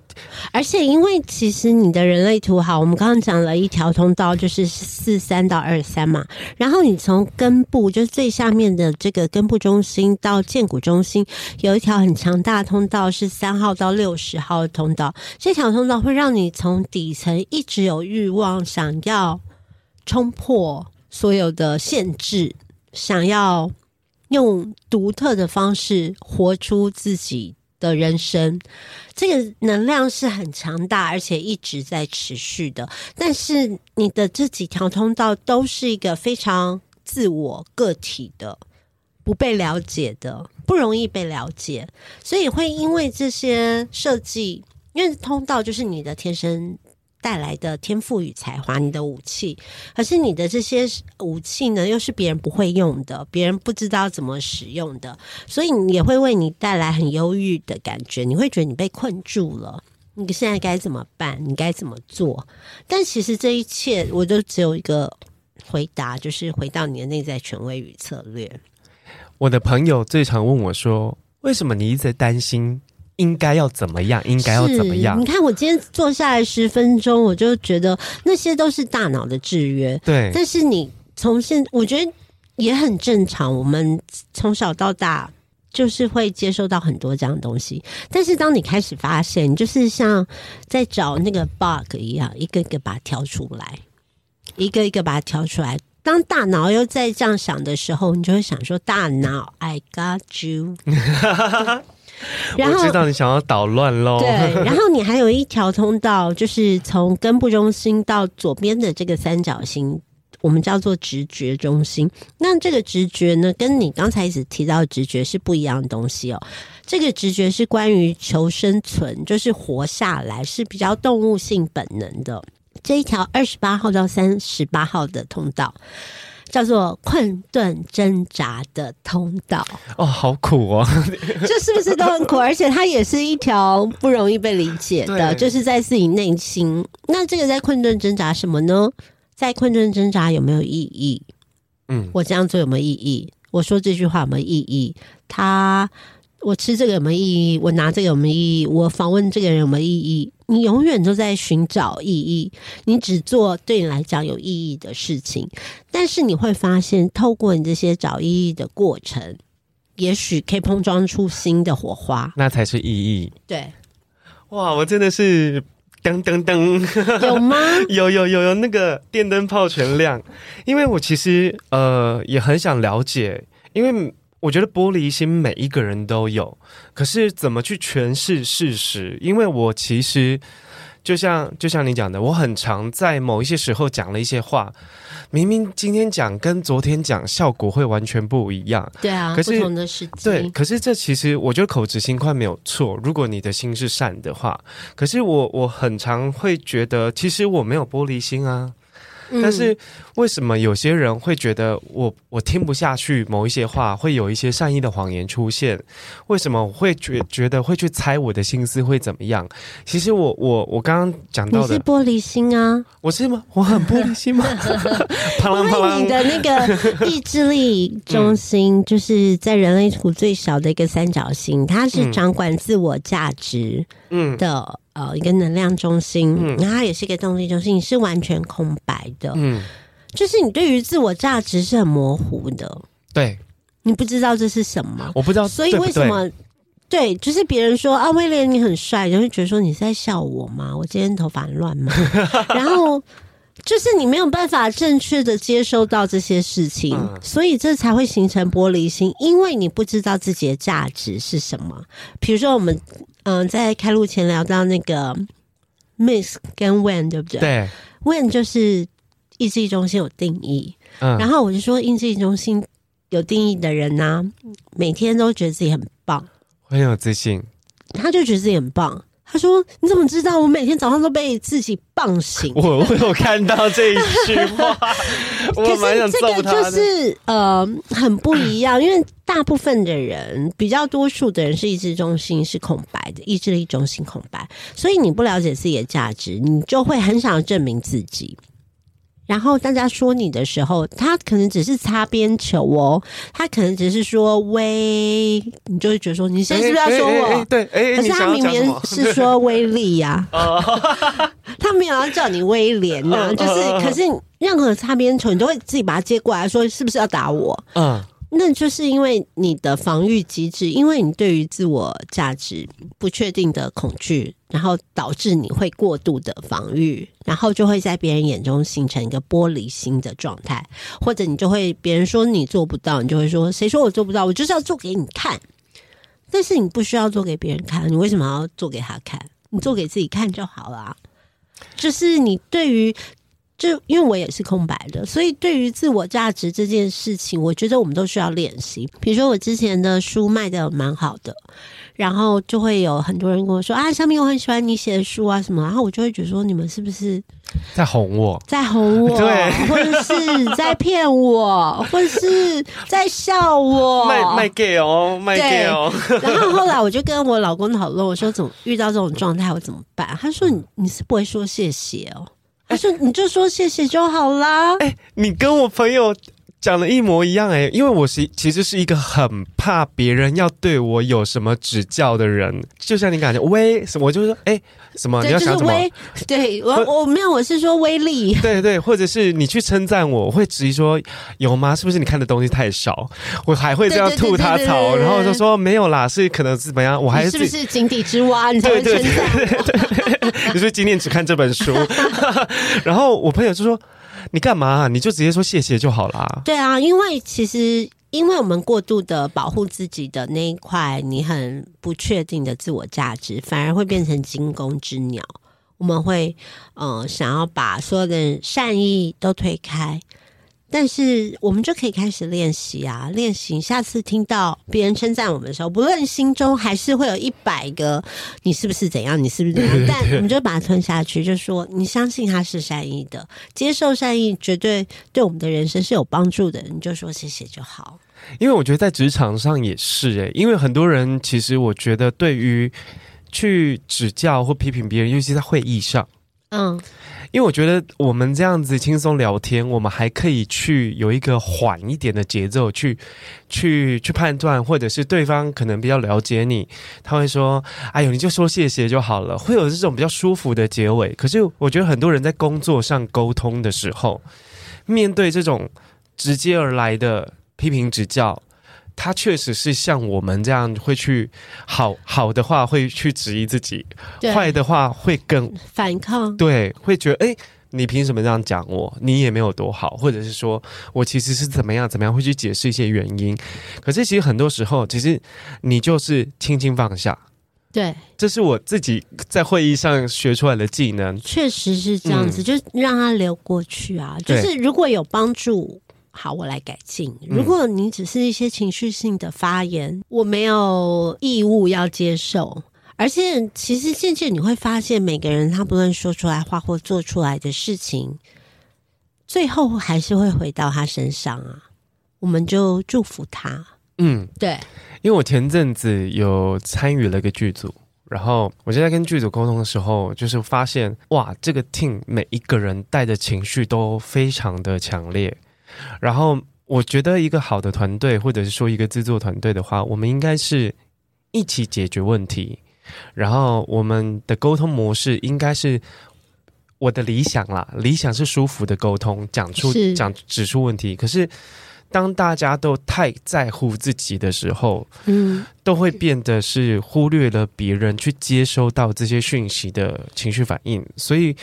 S2: 而且因为其实你的人类图好，我们刚刚讲了一条通道，就是四三到二三嘛。然后你从根部，就是最下面的这个根部中心到荐骨中心，有一条很强大的通道，是三号到六十号的通道。这条通道会让你从底层一直有欲望，想要冲破所有的限制，想要用独特的方式活出自己的人生，这个能量是很强大，而且一直在持续的。但是你的这几条通道都是一个非常自我个体的、不被了解的、不容易被了解，所以会因为这些设计，因为通道就是你的天生。带来的天赋与才华，你的武器，可是你的这些武器呢，又是别人不会用的，别人不知道怎么使用的，所以也会为你带来很忧郁的感觉，你会觉得你被困住了，你现在该怎么办？你该怎么做？但其实这一切，我都只有一个回答，就是回到你的内在权威与策略。
S1: 我的朋友最常问我说：“为什么你一直担心？”应该要怎么样？应该要怎么样？
S2: 你看，我今天坐下来十分钟，我就觉得那些都是大脑的制约。
S1: 对，
S2: 但是你从现，我觉得也很正常。我们从小到大就是会接受到很多这样的东西，但是当你开始发现，你就是像在找那个 bug 一样，一个一个把它挑出来，一个一个把它挑出来。当大脑又在这样想的时候，你就会想说：“大脑，I got you。” 然后
S1: 我知道你想要捣乱喽。
S2: 对，然后你还有一条通道，就是从根部中心到左边的这个三角形，我们叫做直觉中心。那这个直觉呢，跟你刚才一直提到的直觉是不一样的东西哦。这个直觉是关于求生存，就是活下来，是比较动物性本能的。这一条二十八号到三十八号的通道。叫做困顿挣扎的通道
S1: 哦，好苦哦！
S2: 这是不是都很苦？而且它也是一条不容易被理解的，就是在自己内心。那这个在困顿挣扎什么呢？在困顿挣扎有没有意义？嗯，我这样做有没有意义？我说这句话有没有意义？他，我吃这个有没有意义？我拿这个有没有意义？我访问这个人有没有意义？你永远都在寻找意义，你只做对你来讲有意义的事情，但是你会发现，透过你这些找意义的过程，也许可以碰撞出新的火花，
S1: 那才是意义。
S2: 对，
S1: 哇，我真的是噔噔噔，
S2: 有吗？
S1: 有有有有，那个电灯泡全亮，因为我其实呃也很想了解，因为。我觉得玻璃心每一个人都有，可是怎么去诠释事实？因为我其实就像就像你讲的，我很常在某一些时候讲了一些话，明明今天讲跟昨天讲效果会完全不一样。
S2: 对啊，
S1: 可是
S2: 不同的时机。
S1: 对，可是这其实我觉得口直心快没有错，如果你的心是善的话。可是我我很常会觉得，其实我没有玻璃心啊。但是为什么有些人会觉得我我听不下去某一些话，会有一些善意的谎言出现？为什么会觉觉得会去猜我的心思会怎么样？其实我我我刚刚讲到的，
S2: 你是玻璃心啊？
S1: 我是吗？我很玻璃心吗？
S2: 因为你的那个 意志力中心就是在人类图最小的一个三角形，它是掌管自我价值嗯的。呃，一个能量中心，然后它也是一个动力中心，你是完全空白的，嗯，就是你对于自我价值是很模糊的，
S1: 对，
S2: 你不知道这是什么，
S1: 我不知道，
S2: 所以为什么？对，就是别人说啊，威廉你很帅，就会觉得说你是在笑我吗？我今天头发很乱吗？然后就是你没有办法正确的接收到这些事情，嗯、所以这才会形成玻璃心，因为你不知道自己的价值是什么。比如说，我们嗯、呃、在开录前聊到那个 Miss 跟 When，对不对？
S1: 对
S2: ，When 就是意志力中心有定义，嗯，然后我就说意志力中心有定义的人呢、啊，每天都觉得自己很棒，
S1: 很有自信，
S2: 他就觉得自己很棒。他说：“你怎么知道？我每天早上都被自己棒醒。”
S1: 我我有看到这一句话，我蛮想揍他的。
S2: 可是这个就是呃很不一样，因为大部分的人，比较多数的人是意志中心是空白的，意志力中心空白，所以你不了解自己的价值，你就会很想证明自己。然后大家说你的时候，他可能只是擦边球哦，他可能只是说威，你就会觉得说你现在是不是要说我？对，可是他明明是说威力呀、啊，他没有要叫你威廉呐、啊，就是，可是任何擦边球，你都会自己把他接过来说，是不是要打我？嗯。那就是因为你的防御机制，因为你对于自我价值不确定的恐惧，然后导致你会过度的防御，然后就会在别人眼中形成一个玻璃心的状态，或者你就会别人说你做不到，你就会说谁说我做不到？我就是要做给你看。但是你不需要做给别人看，你为什么要做给他看？你做给自己看就好了。就是你对于。就因为我也是空白的，所以对于自我价值这件事情，我觉得我们都需要练习。比如说，我之前的书卖的蛮好的，然后就会有很多人跟我说啊，小米，我很喜欢你写的书啊什么，然后我就会觉得说，你们是不是
S1: 在哄我，
S2: 在哄我，
S1: 对，
S2: 或者是在骗我，或者是在笑我，
S1: 卖卖 gay 哦，卖 gay 哦。
S2: 然后后来我就跟我老公讨论，我说怎么遇到这种状态我怎么办？他说你你是不会说谢谢哦。不是：“你就说谢谢就好啦。”
S1: 哎，你跟我朋友讲的一模一样哎，因为我是其实是一个很怕别人要对我有什么指教的人，就像你感觉威什么，我就说哎什么你要想什么？
S2: 对 我我没有，我是说威力。
S1: 对对，或者是你去称赞我，我会质疑说有吗？是不是你看的东西太少？我还会这样吐他槽，然后就说没有啦，是可能是怎么样？我还是是不是
S2: 井底之蛙？你才会称赞。
S1: 你是今天只看这本书，然后我朋友就说：“你干嘛？你就直接说谢谢就好啦。”
S2: 对啊，因为其实因为我们过度的保护自己的那一块，你很不确定的自我价值，反而会变成惊弓之鸟。我们会呃想要把所有的善意都推开。但是我们就可以开始练习啊，练习。下次听到别人称赞我们的时候，不论心中还是会有一百个你是不是怎样，你是不是怎样，但我们就把它吞下去，就说你相信他是善意的，接受善意，绝对对我们的人生是有帮助的。你就说谢谢就好。
S1: 因为我觉得在职场上也是诶，因为很多人其实我觉得对于去指教或批评别人，尤其在会议上，嗯。因为我觉得我们这样子轻松聊天，我们还可以去有一个缓一点的节奏去，去去判断，或者是对方可能比较了解你，他会说：“哎呦，你就说谢谢就好了。”会有这种比较舒服的结尾。可是我觉得很多人在工作上沟通的时候，面对这种直接而来的批评指教。他确实是像我们这样会去好好的话会去质疑自己，坏的话会更
S2: 反抗，
S1: 对，会觉得哎，你凭什么这样讲我？你也没有多好，或者是说我其实是怎么样怎么样，会去解释一些原因。可是其实很多时候，其实你就是轻轻放下。
S2: 对，
S1: 这是我自己在会议上学出来的技能，
S2: 确实是这样子，嗯、就让它流过去啊。就是如果有帮助。好，我来改进。如果你只是一些情绪性的发言，嗯、我没有义务要接受。而且，其实渐渐你会发现，每个人他不论说出来话或做出来的事情，最后还是会回到他身上啊。我们就祝福他。嗯，对。
S1: 因为我前阵子有参与了一个剧组，然后我就在跟剧组沟通的时候，就是发现哇，这个 team 每一个人带的情绪都非常的强烈。然后我觉得一个好的团队，或者是说一个制作团队的话，我们应该是一起解决问题。然后我们的沟通模式应该是我的理想啦，理想是舒服的沟通，讲出讲指出问题。可是当大家都太在乎自己的时候，嗯，都会变得是忽略了别人去接收到这些讯息的情绪反应。所以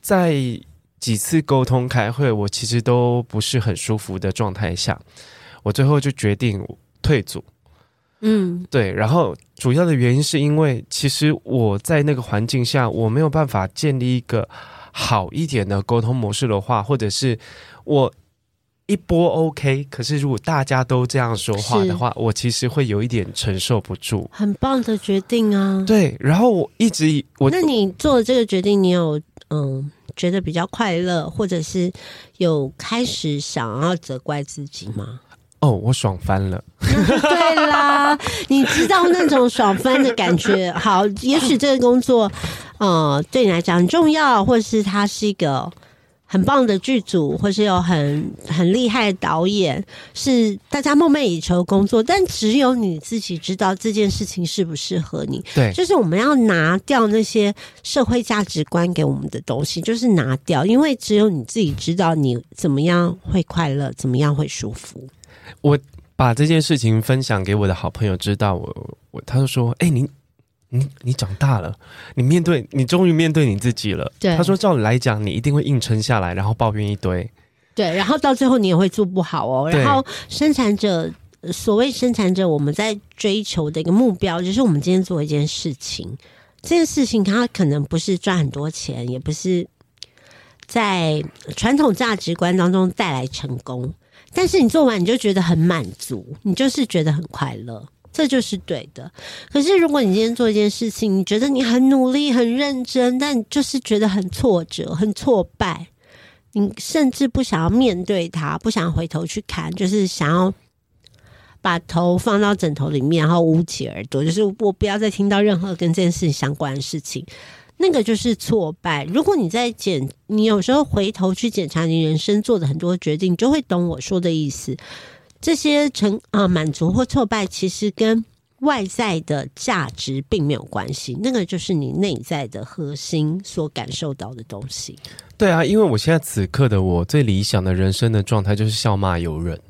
S1: 在几次沟通开会，我其实都不是很舒服的状态下，我最后就决定退组。
S2: 嗯，
S1: 对。然后主要的原因是因为，其实我在那个环境下，我没有办法建立一个好一点的沟通模式的话，或者是我一波 OK，可是如果大家都这样说话的话，我其实会有一点承受不住。
S2: 很棒的决定啊！
S1: 对。然后我一直以我，
S2: 那你做的这个决定，你有嗯觉得比较快乐，或者是有开始想要责怪自己吗？
S1: 哦，我爽翻了。
S2: 对啦，你知道那种爽翻的感觉。好，也许这个工作，呃，对你来讲很重要，或者是它是一个很棒的剧组，或是有很很厉害的导演，是大家梦寐以求的工作。但只有你自己知道这件事情适不适合你。
S1: 对，
S2: 就是我们要拿掉那些社会价值观给我们的东西，就是拿掉，因为只有你自己知道你怎么样会快乐，怎么样会舒服。
S1: 我把这件事情分享给我的好朋友知道，我我他就说：“哎、欸，你你你长大了，你面对你终于面对你自己了。”
S2: 对，
S1: 他说：“照理来讲，你一定会硬撑下来，然后抱怨一堆。”
S2: 对，然后到最后你也会做不好哦。然后生产者，所谓生产者，我们在追求的一个目标，就是我们今天做一件事情，这件事情它可能不是赚很多钱，也不是在传统价值观当中带来成功。但是你做完你就觉得很满足，你就是觉得很快乐，这就是对的。可是如果你今天做一件事情，你觉得你很努力、很认真，但你就是觉得很挫折、很挫败，你甚至不想要面对它，不想回头去看，就是想要把头放到枕头里面，然后捂起耳朵，就是我不要再听到任何跟这件事情相关的事情。那个就是挫败。如果你在检，你有时候回头去检查你人生做的很多决定，你就会懂我说的意思。这些成啊满足或挫败，其实跟外在的价值并没有关系。那个就是你内在的核心所感受到的东西。
S1: 对啊，因为我现在此刻的我最理想的人生的状态就是笑骂由人。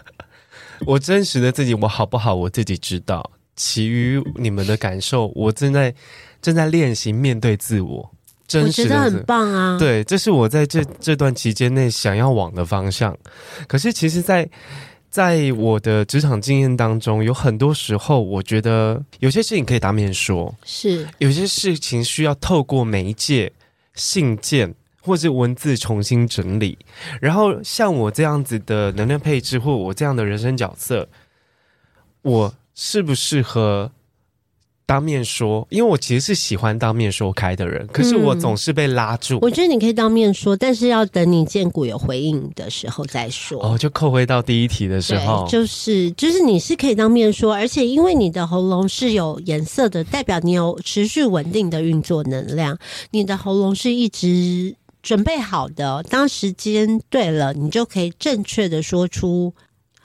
S1: 我真实的自己，我好不好，我自己知道。其余你们的感受，我正在。正在练习面对自我，真实的，我觉得
S2: 很棒啊！
S1: 对，这是我在这这段期间内想要往的方向。可是，其实在，在在我的职场经验当中，有很多时候，我觉得有些事情可以当面说，
S2: 是有
S1: 些事情需要透过媒介、信件或者文字重新整理。然后，像我这样子的能量配置，或我这样的人生角色，我适不适合？当面说，因为我其实是喜欢当面说开的人，可是我总是被拉住。
S2: 嗯，我觉得你可以当面说，但是要等你见骨有回应的时候再说。
S1: 哦，就扣回到第一题的时候，
S2: 就是就是你是可以当面说，而且因为你的喉咙是有颜色的，代表你有持续稳定的运作能量，你的喉咙是一直准备好的，当时间对了，你就可以正确的说出。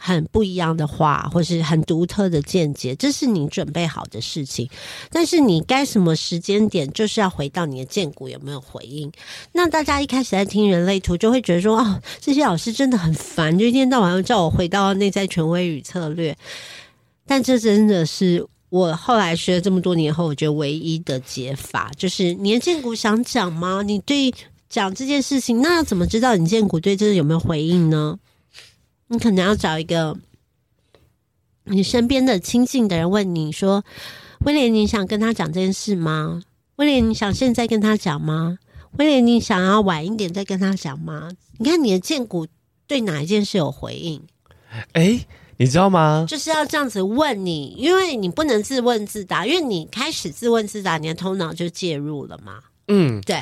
S2: 很不一样的话，或是很独特的见解，这是你准备好的事情。但是你该什么时间点，就是要回到你的荐骨有没有回应。那大家一开始在听人类图，就会觉得说，哦，这些老师真的很烦，就一天到晚要叫我回到内在权威与策略。但这真的是我后来学了这么多年后，我觉得唯一的解法，就是你的荐骨想讲吗？你对讲这件事情，那要怎么知道你荐骨对这个有没有回应呢？你可能要找一个你身边的亲近的人问你说：“威廉，你想跟他讲这件事吗？威廉，你想现在跟他讲吗？威廉，你想要晚一点再跟他讲吗？”你看你的荐股对哪一件事有回应？
S1: 诶，你知道吗？
S2: 就是要这样子问你，因为你不能自问自答，因为你开始自问自答，你的头脑就介入了嘛。
S1: 嗯，
S2: 对，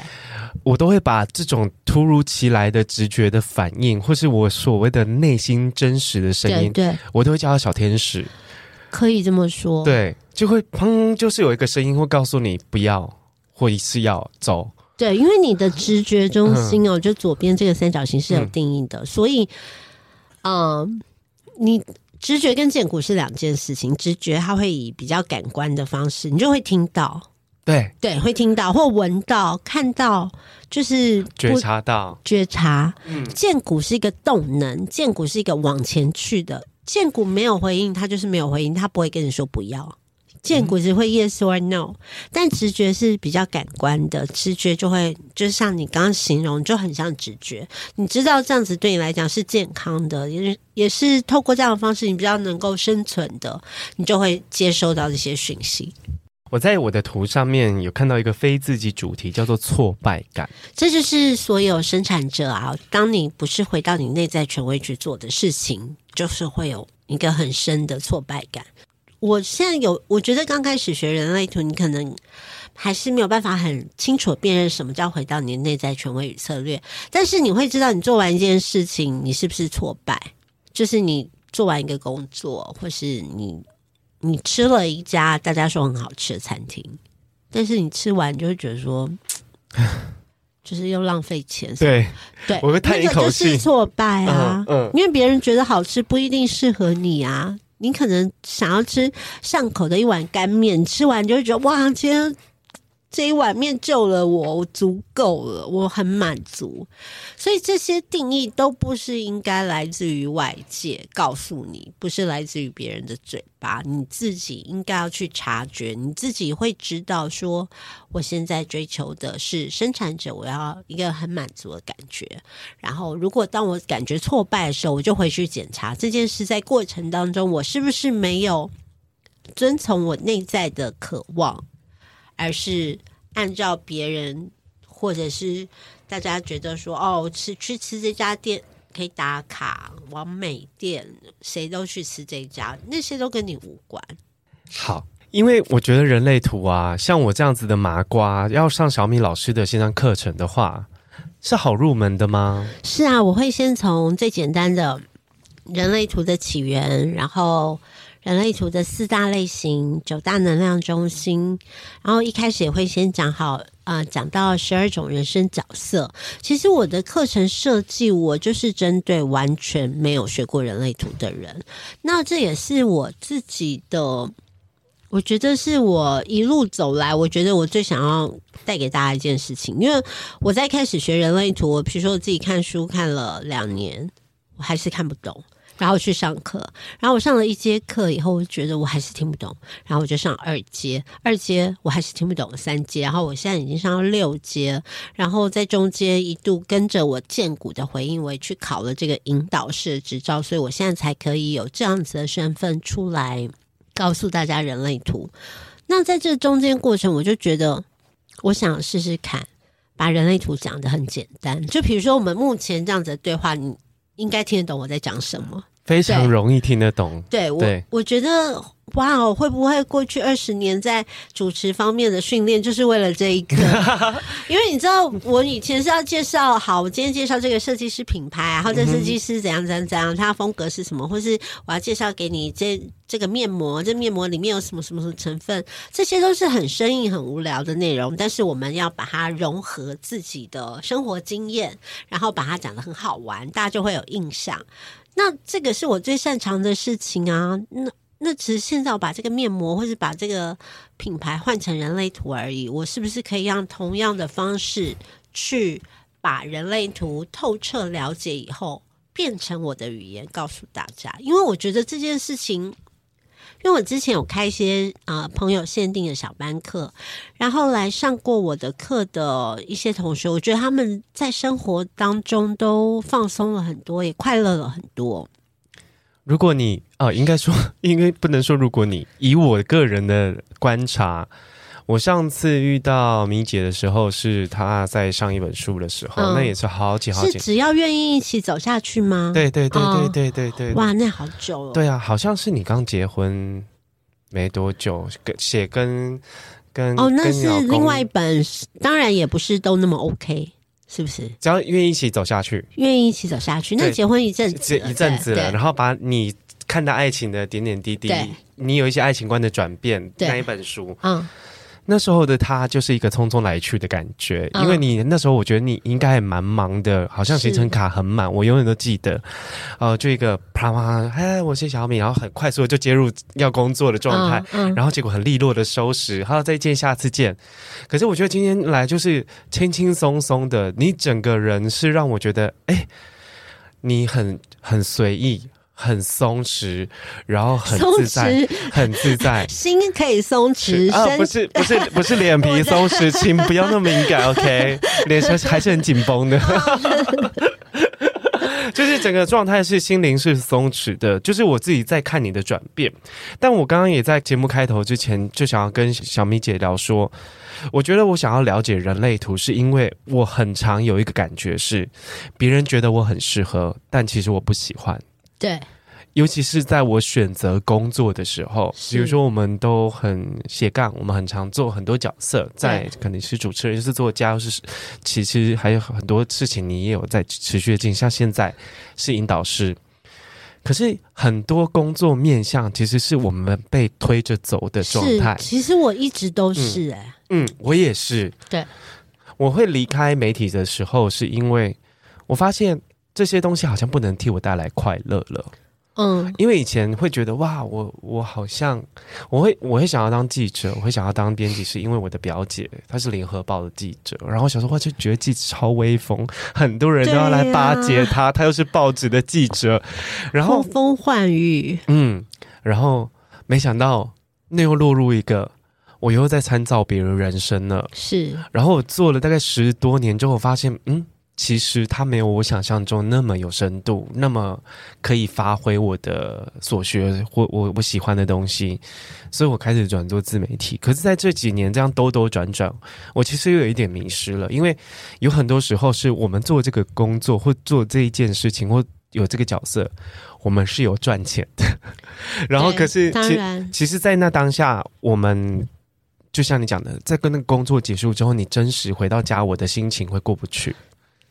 S1: 我都会把这种突如其来的直觉的反应，或是我所谓的内心真实的声音，
S2: 对，对。
S1: 我都会叫他小天使，
S2: 可以这么说，
S1: 对，就会砰，就是有一个声音会告诉你不要，或是要走，
S2: 对，因为你的直觉中心哦，嗯、就左边这个三角形是有定义的，嗯、所以，嗯、呃，你直觉跟荐骨是两件事情，直觉它会以比较感官的方式，你就会听到。
S1: 对
S2: 对，会听到或闻到、看到，就是
S1: 觉察到
S2: 觉察。
S1: 嗯，
S2: 荐骨是一个动能，荐骨是一个往前去的。荐骨没有回应，它就是没有回应，它不会跟你说不要。荐骨只会 yes or no，但直觉是比较感官的，直觉就会就像你刚刚形容，就很像直觉。你知道这样子对你来讲是健康的，也是也是透过这样的方式，你比较能够生存的，你就会接收到这些讯息。
S1: 我在我的图上面有看到一个非自己主题，叫做挫败感。
S2: 这就是所有生产者啊，当你不是回到你内在权威去做的事情，就是会有一个很深的挫败感。我现在有，我觉得刚开始学人类图，你可能还是没有办法很清楚辨认什么叫回到你的内在权威与策略，但是你会知道，你做完一件事情，你是不是挫败？就是你做完一个工作，或是你你吃了一家大家说很好吃的餐厅，但是你吃完就会觉得说，就是又浪费钱。
S1: 对
S2: 对，
S1: 我会叹一口气，
S2: 是挫败啊，
S1: 嗯，嗯，
S2: 因为别人觉得好吃不一定适合你啊。你可能想要吃上口的一碗干面，吃完就会觉得哇，今天。这一碗面救了我，我足够了，我很满足。所以这些定义都不是应该来自于外界告诉你，不是来自于别人的嘴巴，你自己应该要去察觉，你自己会知道说，我现在追求的是生产者，我要一个很满足的感觉。然后，如果当我感觉挫败的时候，我就回去检查这件事在过程当中，我是不是没有遵从我内在的渴望。而是按照别人，或者是大家觉得说，哦，吃去吃这家店可以打卡，完美店谁都去吃这家，那些都跟你无关。
S1: 好，因为我觉得人类图啊，像我这样子的麻瓜，要上小米老师的线上课程的话，是好入门的吗？
S2: 是啊，我会先从最简单的人类图的起源，然后。人类图的四大类型、九大能量中心，然后一开始也会先讲好，啊、呃，讲到十二种人生角色。其实我的课程设计，我就是针对完全没有学过人类图的人。那这也是我自己的，我觉得是我一路走来，我觉得我最想要带给大家一件事情。因为我在开始学人类图，我比如说我自己看书看了两年，我还是看不懂。然后去上课，然后我上了一节课以后，我觉得我还是听不懂，然后我就上二阶，二阶我还是听不懂，三阶，然后我现在已经上到六阶，然后在中间一度跟着我荐骨的回应，我也去考了这个引导师的执照，所以我现在才可以有这样子的身份出来告诉大家人类图。那在这中间过程，我就觉得我想试试看，把人类图讲得很简单，就比如说我们目前这样子的对话，你应该听得懂我在讲什么。
S1: 非常容易听得懂。
S2: 对，对我，我觉得哇哦，会不会过去二十年在主持方面的训练，就是为了这一个？因为你知道，我以前是要介绍，好，我今天介绍这个设计师品牌，然后这设计师怎样怎样怎样，他风格是什么，或是我要介绍给你这这个面膜，这面膜里面有什么什么什么成分，这些都是很生硬、很无聊的内容。但是我们要把它融合自己的生活经验，然后把它讲得很好玩，大家就会有印象。那这个是我最擅长的事情啊！那那其实现在我把这个面膜或是把这个品牌换成人类图而已，我是不是可以让同样的方式去把人类图透彻了解以后，变成我的语言告诉大家？因为我觉得这件事情。因为我之前有开一些啊、朋友限定的小班课，然后来上过我的课的一些同学，我觉得他们在生活当中都放松了很多，也快乐了很多。
S1: 如果你啊、呃，应该说，应该不能说，如果你以我个人的观察。我上次遇到米姐的时候，是她在上一本书的时候，嗯、那也是好几好几。
S2: 是只要愿意一起走下去吗？
S1: 对对对对对对对。
S2: 哇，那好久了。
S1: 对啊，好像是你刚结婚没多久，跟写跟跟
S2: 哦，那是另外一本，当然也不是都那么 OK，是不是？
S1: 只要愿意一起走下去，
S2: 愿意一起走下去，那结婚一阵子，
S1: 一阵子了，然后把你看到爱情的点点滴滴，你有一些爱情观的转变，那一本书，嗯。那时候的他就是一个匆匆来去的感觉，因为你那时候我觉得你应该也蛮忙的，好像行程卡很满，我永远都记得，呃，就一个啪啪，哎，我是小米，然后很快速的就接入要工作的状态，然后结果很利落的收拾，好，再见，下次见。可是我觉得今天来就是轻轻松松的，你整个人是让我觉得，哎，你很很随意。很松弛，然后很自在，很自在，
S2: 心可以松弛，
S1: 啊，不是不是 不是脸皮松弛，请不要那么敏感，OK，脸上还是很紧绷的。就是整个状态是心灵是松弛的，就是我自己在看你的转变。但我刚刚也在节目开头之前就想要跟小米姐聊说，我觉得我想要了解人类图，是因为我很常有一个感觉是，别人觉得我很适合，但其实我不喜欢。
S2: 对。
S1: 尤其是在我选择工作的时候，比如说我们都很斜杠，我们很常做很多角色，在可能是主持人，是作家，是其实还有很多事情，你也有在持续的进。像现在是引导师，可是很多工作面向其实是我们被推着走的状态。
S2: 其实我一直都是哎、欸
S1: 嗯，嗯，我也是。
S2: 对，
S1: 我会离开媒体的时候，是因为我发现这些东西好像不能替我带来快乐了。
S2: 嗯，
S1: 因为以前会觉得哇，我我好像我会我会想要当记者，我会想要当编辑，是因为我的表姐她是联合报的记者，然后小时候就觉得记者超威风，很多人都要来巴结她，她、啊、又是报纸的记者，然后
S2: 呼风唤雨，
S1: 嗯，然后没想到那又落入一个我又在参照别人人生了，
S2: 是，然
S1: 后我做了大概十多年之后，发现嗯。其实它没有我想象中那么有深度，那么可以发挥我的所学或我我喜欢的东西，所以我开始转做自媒体。可是在这几年这样兜兜转转，我其实又有一点迷失了，因为有很多时候是我们做这个工作或做这一件事情或有这个角色，我们是有赚钱的。然后可是其实其实，在那当下，我们就像你讲的，在跟那个工作结束之后，你真实回到家，我的心情会过不去。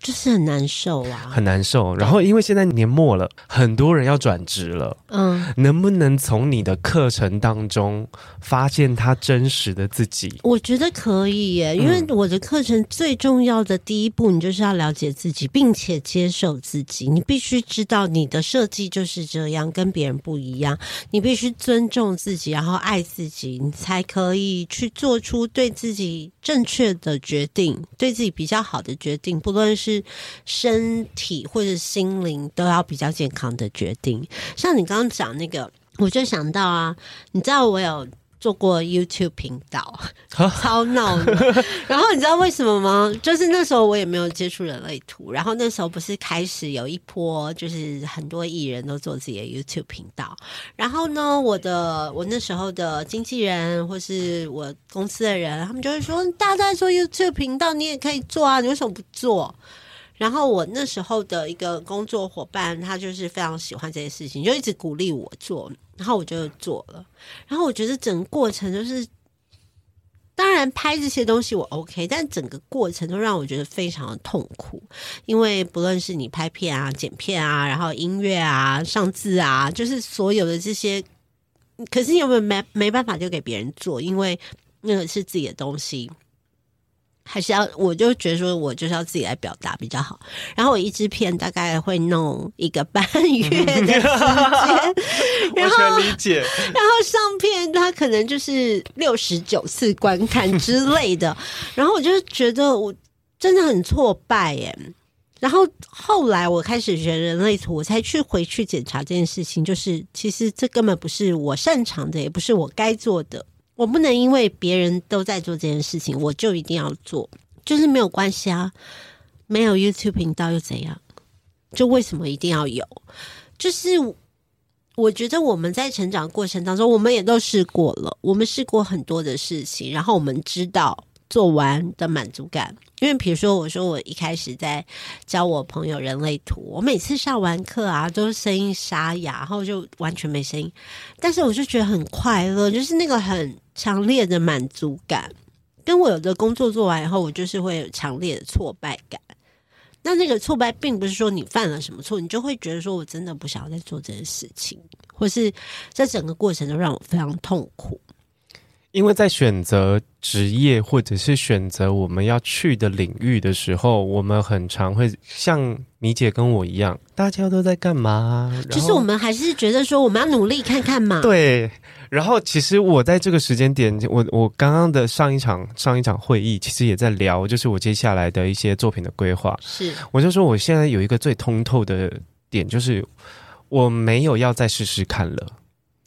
S2: 就是很难受啊，
S1: 很难受。然后因为现在年末了，很多人要转职了，嗯，能不能从你的课程当中发现他真实的自己？
S2: 我觉得可以耶，因为我的课程最重要的第一步，你就是要了解自己，并且接受自己。你必须知道你的设计就是这样，跟别人不一样。你必须尊重自己，然后爱自己，你才可以去做出对自己正确的决定，对自己比较好的决定，不论是。是身体或者心灵都要比较健康的决定。像你刚刚讲那个，我就想到啊，你知道我有做过 YouTube 频道，超闹的。然后你知道为什么吗？就是那时候我也没有接触人类图，然后那时候不是开始有一波，就是很多艺人都做自己的 YouTube 频道。然后呢，我的我那时候的经纪人或是我公司的人，他们就会说，大家都在做 YouTube 频道，你也可以做啊，你为什么不做？然后我那时候的一个工作伙伴，他就是非常喜欢这件事情，就一直鼓励我做，然后我就做了。然后我觉得整个过程就是，当然拍这些东西我 OK，但整个过程都让我觉得非常的痛苦，因为不论是你拍片啊、剪片啊，然后音乐啊、上字啊，就是所有的这些，可是你有没有没没办法就给别人做，因为那个是自己的东西。还是要，我就觉得说，我就是要自己来表达比较好。然后我一支片大概会弄一个半月的时间，然后
S1: 理解。
S2: 然后上片它可能就是六十九次观看之类的。然后我就觉得我真的很挫败耶。然后后来我开始学人类图，我才去回去检查这件事情，就是其实这根本不是我擅长的，也不是我该做的。我不能因为别人都在做这件事情，我就一定要做，就是没有关系啊。没有 YouTube 频道又怎样？就为什么一定要有？就是我觉得我们在成长过程当中，我们也都试过了，我们试过很多的事情，然后我们知道做完的满足感。因为比如说，我说我一开始在教我朋友人类图，我每次上完课啊，都声音沙哑，然后就完全没声音，但是我就觉得很快乐，就是那个很强烈的满足感。跟我有的工作做完以后，我就是会有强烈的挫败感。那那个挫败并不是说你犯了什么错，你就会觉得说我真的不想要再做这件事情，或是这整个过程都让我非常痛苦。
S1: 因为在选择职业或者是选择我们要去的领域的时候，我们很常会像米姐跟我一样，大家都在干嘛？
S2: 就是我们还是觉得说我们要努力看看嘛。
S1: 对。然后其实我在这个时间点，我我刚刚的上一场上一场会议，其实也在聊，就是我接下来的一些作品的规划。
S2: 是，
S1: 我就说我现在有一个最通透的点，就是我没有要再试试看了。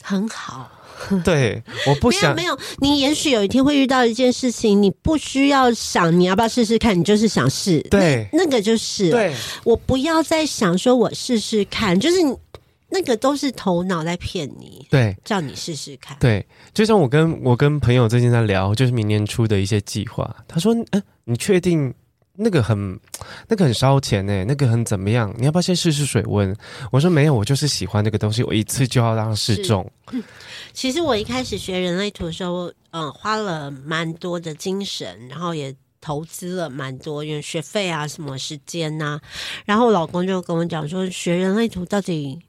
S2: 很好。
S1: 对，我不想
S2: 没有，没有，你也许有一天会遇到一件事情，你不需要想你要不要试试看，你就是想试，
S1: 对，
S2: 那，那个就是，
S1: 对，
S2: 我不要再想说我试试看，就是那个都是头脑在骗你，
S1: 对，
S2: 叫你试试看，
S1: 对，就像我跟我跟朋友最近在聊，就是明年初的一些计划，他说，嗯，你确定？那个很，那个很烧钱诶，那个很怎么样？你要不要先试试水温？我说没有，我就是喜欢那个东西，我一次就要让它试中。
S2: 其实我一开始学人类图的时候，嗯，花了蛮多的精神，然后也投资了蛮多，因为学费啊、什么时间呐、啊。然后我老公就跟我讲说，学人类图到底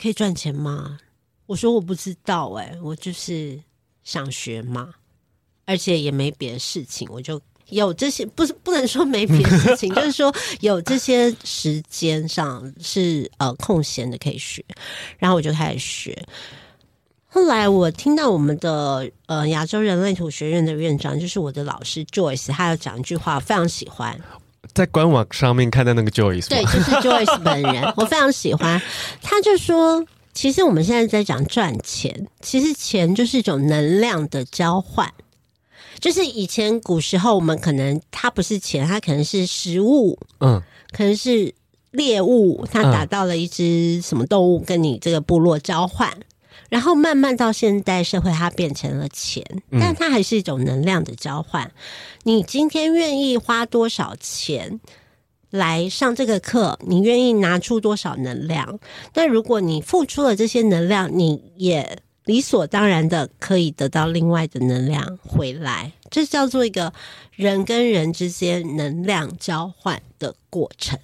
S2: 可以赚钱吗？我说我不知道哎，我就是想学嘛，而且也没别的事情，我就。有这些不是不能说没别的事情，就是说有这些时间上是呃空闲的可以学，然后我就开始学。后来我听到我们的呃亚洲人类图学院的院长，就是我的老师 Joyce，他要讲一句话，我非常喜欢。
S1: 在官网上面看到那个 Joyce，
S2: 对，就是 Joyce 本人，我非常喜欢。他就说，其实我们现在在讲赚钱，其实钱就是一种能量的交换。就是以前古时候，我们可能它不是钱，它可能是食物，嗯，可能是猎物，它打到了一只什么动物，跟你这个部落交换，嗯，然后慢慢到现代社会，它变成了钱，但它还是一种能量的交换。你今天愿意花多少钱来上这个课？你愿意拿出多少能量？但如果你付出了这些能量，你也。理所当然的可以得到另外的能量回来，这叫做一个人跟人之间能量交换的过程。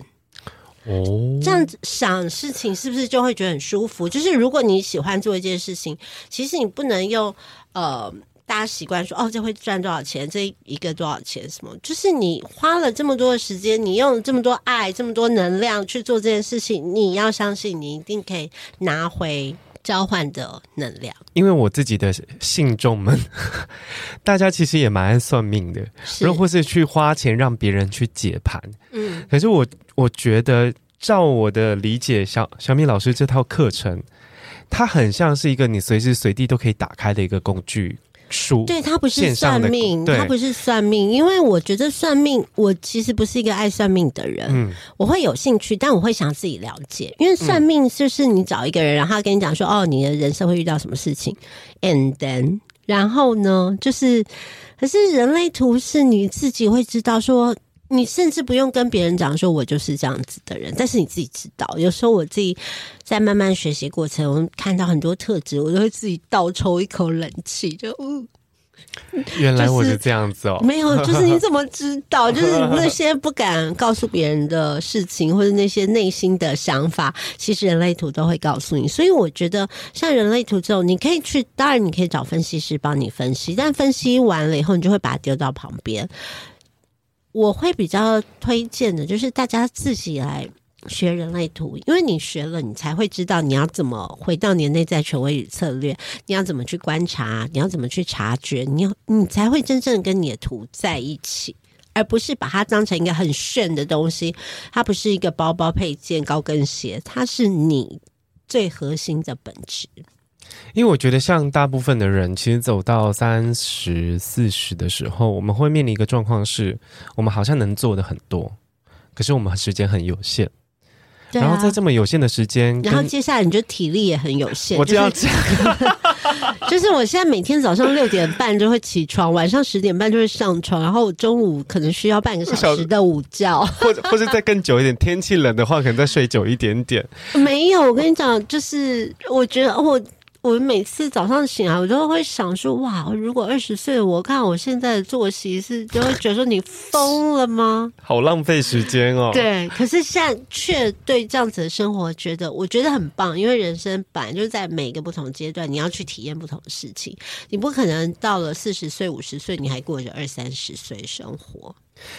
S2: 哦，这样子想事情是不是就会觉得很舒服？就是如果你喜欢做一件事情，其实你不能用呃大家习惯说哦，这会赚多少钱，这一个多少钱什么？就是你花了这么多的时间，你用这么多爱、这么多能量去做这件事情，你要相信你一定可以拿回。交换的能量，
S1: 因为我自己的信众们，大家其实也蛮爱算命的，然后或是去花钱让别人去解盘。嗯，可是我我觉得，照我的理解，小小米老师这套课程，它很像是一个你随时随地都可以打开的一个工具。书
S2: 对，他不是算命，他不是算命，因为我觉得算命，我其实不是一个爱算命的人。嗯，我会有兴趣，但我会想自己了解，因为算命就是你找一个人，然后他跟你讲说，哦，你的人生会遇到什么事情，and then，然后呢，就是，可是人类图是你自己会知道说。你甚至不用跟别人讲说，我就是这样子的人，但是你自己知道。有时候我自己在慢慢学习过程，我看到很多特质，我都会自己倒抽一口冷气，就嗯，
S1: 原来我是这样子哦。
S2: 没有，就是你 怎么知道？就是那些不敢告诉别人的事情，或者那些内心的想法，其实人类图都会告诉你。所以我觉得，像人类图这种，你可以去，当然你可以找分析师帮你分析，但分析完了以后，你就会把它丢到旁边。我会比较推荐的，就是大家自己来学人类图，因为你学了，你才会知道你要怎么回到你的内在权威与策略，你要怎么去观察，你要怎么去察觉，你要你才会真正跟你的图在一起，而不是把它当成一个很炫的东西。它不是一个包包配件、高跟鞋，它是你最核心的本质。
S1: 因为我觉得，像大部分的人，其实走到三十四十的时候，我们会面临一个状况是，我们好像能做的很多，可是我们时间很有限。啊、然后在这么有限的时间，
S2: 然后接下来你就体力也很有限。
S1: 我这样讲，
S2: 就是我现在每天早上六点半就会起床，晚上十点半就会上床，然后我中午可能需要半个小时的午觉，
S1: 或者或者再更久一点。天气冷的话，可能再睡久一点点。
S2: 没有，我跟你讲，就是我觉得我。我每次早上醒来，我都会想说：哇，如果二十岁，我看我现在的作息是，就会觉得说你疯了吗？
S1: 好浪费时间哦。
S2: 对，可是现在却对这样子的生活觉得，我觉得很棒，因为人生本来就是在每个不同阶段，你要去体验不同的事情，你不可能到了四十岁、五十岁，你还过着二三十岁生活。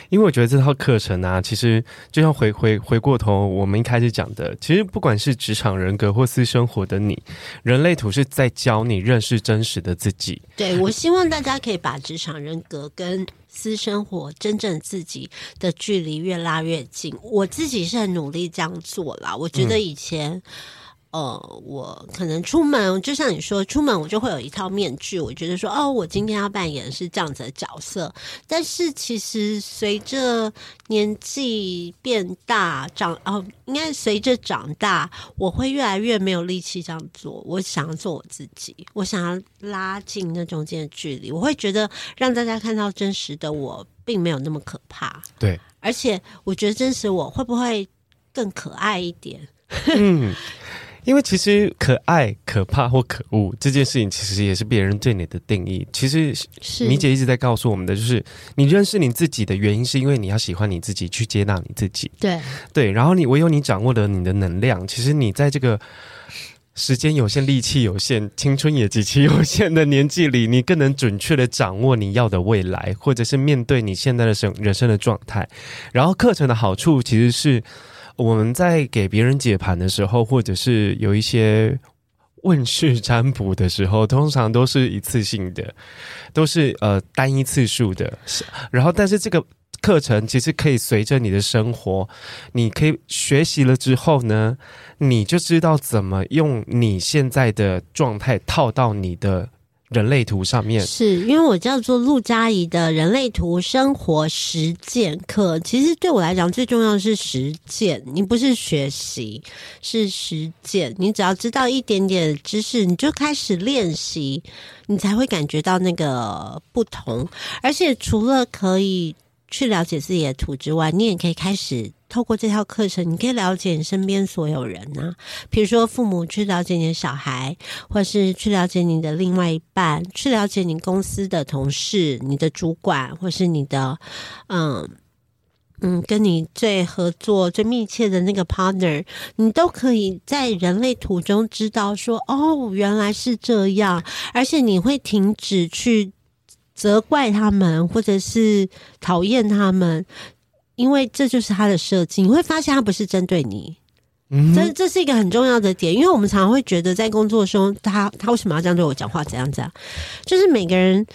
S1: 因为我觉得这套课程啊，其实就像回回回过头，我们一开始讲的，其实不管是职场人格或私生活的你，人类图是在教你认识真实的自己。
S2: 对，我希望大家可以把职场人格跟私生活真正自己的距离越拉越近。我自己是很努力这样做啦。我觉得以前。呃，我可能出门，就像你说，出门我就会有一套面具，我觉得说，哦，我今天要扮演的是这样子的角色。但是其实随着年纪变大，长哦，应该随着长大，我会越来越没有力气这样做。我想要做我自己，我想要拉近那中间的距离。我会觉得让大家看到真实的我，并没有那么可怕。
S1: 对，
S2: 而且我觉得真实我会不会更可爱一点？
S1: 嗯。因为其实可爱、可怕或可恶这件事情，其实也是别人对你的定义。其实米姐一直在告诉我们的，就是你认识你自己的原因，是因为你要喜欢你自己，去接纳你自己。
S2: 对
S1: 对，然后你唯有你掌握了你的能量，其实你在这个时间有限、力气有限、青春也极其有限的年纪里，你更能准确的掌握你要的未来，或者是面对你现在的生人生的状态。然后课程的好处其实是。我们在给别人解盘的时候，或者是有一些问事占卜的时候，通常都是一次性的，都是呃单一次数的。然后，但是这个课程其实可以随着你的生活，你可以学习了之后呢，你就知道怎么用你现在的状态套到你的。人类图上面
S2: 是因为我叫做陆佳怡的人类图生活实践课，其实对我来讲最重要的是实践。你不是学习，是实践。你只要知道一点点知识，你就开始练习，你才会感觉到那个不同。而且除了可以去了解自己的图之外，你也可以开始。透过这套课程，你可以了解你身边所有人啊，比如说父母去了解你的小孩，或是去了解你的另外一半，去了解你公司的同事、你的主管，或是你的嗯嗯，跟你最合作最密切的那个 partner，你都可以在人类途中知道说，哦，原来是这样，而且你会停止去责怪他们，或者是讨厌他们。因为这就是他的设计，你会发现他不是针对你，嗯，这这是一个很重要的点。因为我们常常会觉得在工作中，他他为什么要这样对我讲话？怎样怎样？就是每个人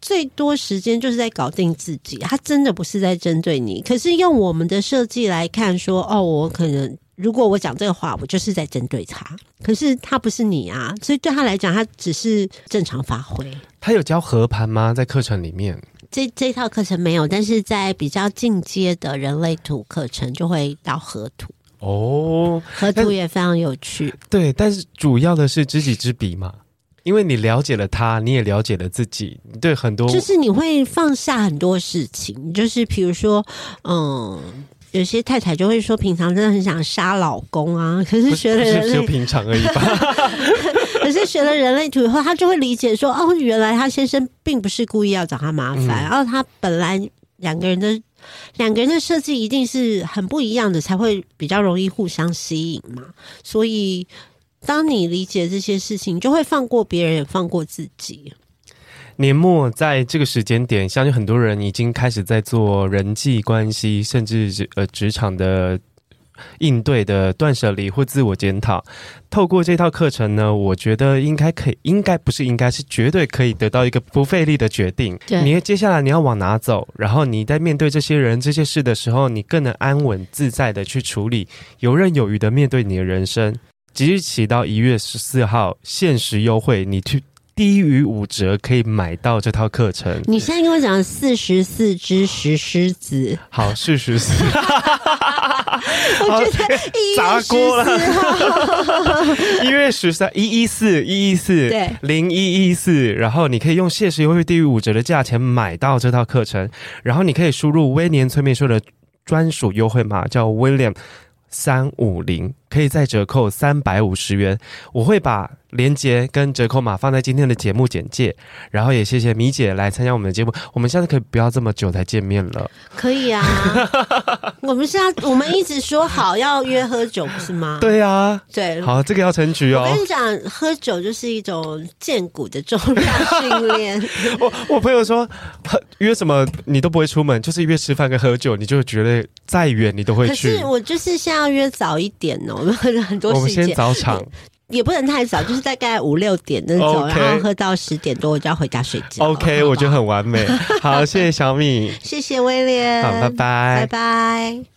S2: 最多时间就是在搞定自己，他真的不是在针对你。可是用我们的设计来看，说哦，我可能如果我讲这个话，我就是在针对他。可是他不是你啊，所以对他来讲，他只是正常发挥。
S1: 他有教和盘吗？在课程里面？
S2: 这这套课程没有，但是在比较进阶的人类图课程就会到河图
S1: 哦，
S2: 河图也非常有趣。
S1: 对，但是主要的是知己知彼嘛，因为你了解了他，你也了解了自己，对很多
S2: 就是你会放下很多事情，就是比如说，嗯，有些太太就会说，平常真的很想杀老公啊，可是学了人
S1: 就平常而已吧。
S2: 可是学了人类图以后，他就会理解说：“哦，原来他先生并不是故意要找他麻烦，然后他本来两个人的两个人的设计一定是很不一样的，才会比较容易互相吸引嘛。所以，当你理解这些事情，就会放过别人，也放过自己。
S1: 年末在这个时间点，相信很多人已经开始在做人际关系，甚至是呃职场的。”应对的断舍离或自我检讨，透过这套课程呢，我觉得应该可以，应该不是应该是绝对可以得到一个不费力的决定。
S2: 对，
S1: 你接下来你要往哪走？然后你在面对这些人、这些事的时候，你更能安稳自在的去处理，游刃有余的面对你的人生。即日起到一月十四号，限时优惠，你去。低于五折可以买到这套课程。
S2: 你现在跟我讲四十四只石狮子，
S1: 好，四十四。
S2: 我觉得一月十四，
S1: 一月十三，一一四，一一四，对，零一一四。然后你可以用限时优惠低于五折的价钱买到这套课程，然后你可以输入威廉催眠术的专属优惠码，叫 William 三五零，可以再折扣三百五十元。我会把。链接跟折扣码放在今天的节目简介，然后也谢谢米姐来参加我们的节目。我们下次可以不要这么久才见面了。
S2: 可以啊，我们现在我们一直说好要约喝酒，不是吗？
S1: 对啊，
S2: 对，
S1: 好，这个要成局哦。
S2: 我跟你讲，喝酒就是一种健骨的重量训练。
S1: 我我朋友说，约什么你都不会出门，就是约吃饭跟喝酒，你就觉得再远你都会去。
S2: 可是我就是现在要约早一点哦，很多
S1: 我们先早场。
S2: 也不能太早，就是大概五六点那种.然后喝到十点多我就要回家睡觉。
S1: OK，我觉得很完美。好，谢谢小米，
S2: 谢谢威廉，
S1: 好，拜拜，
S2: 拜拜。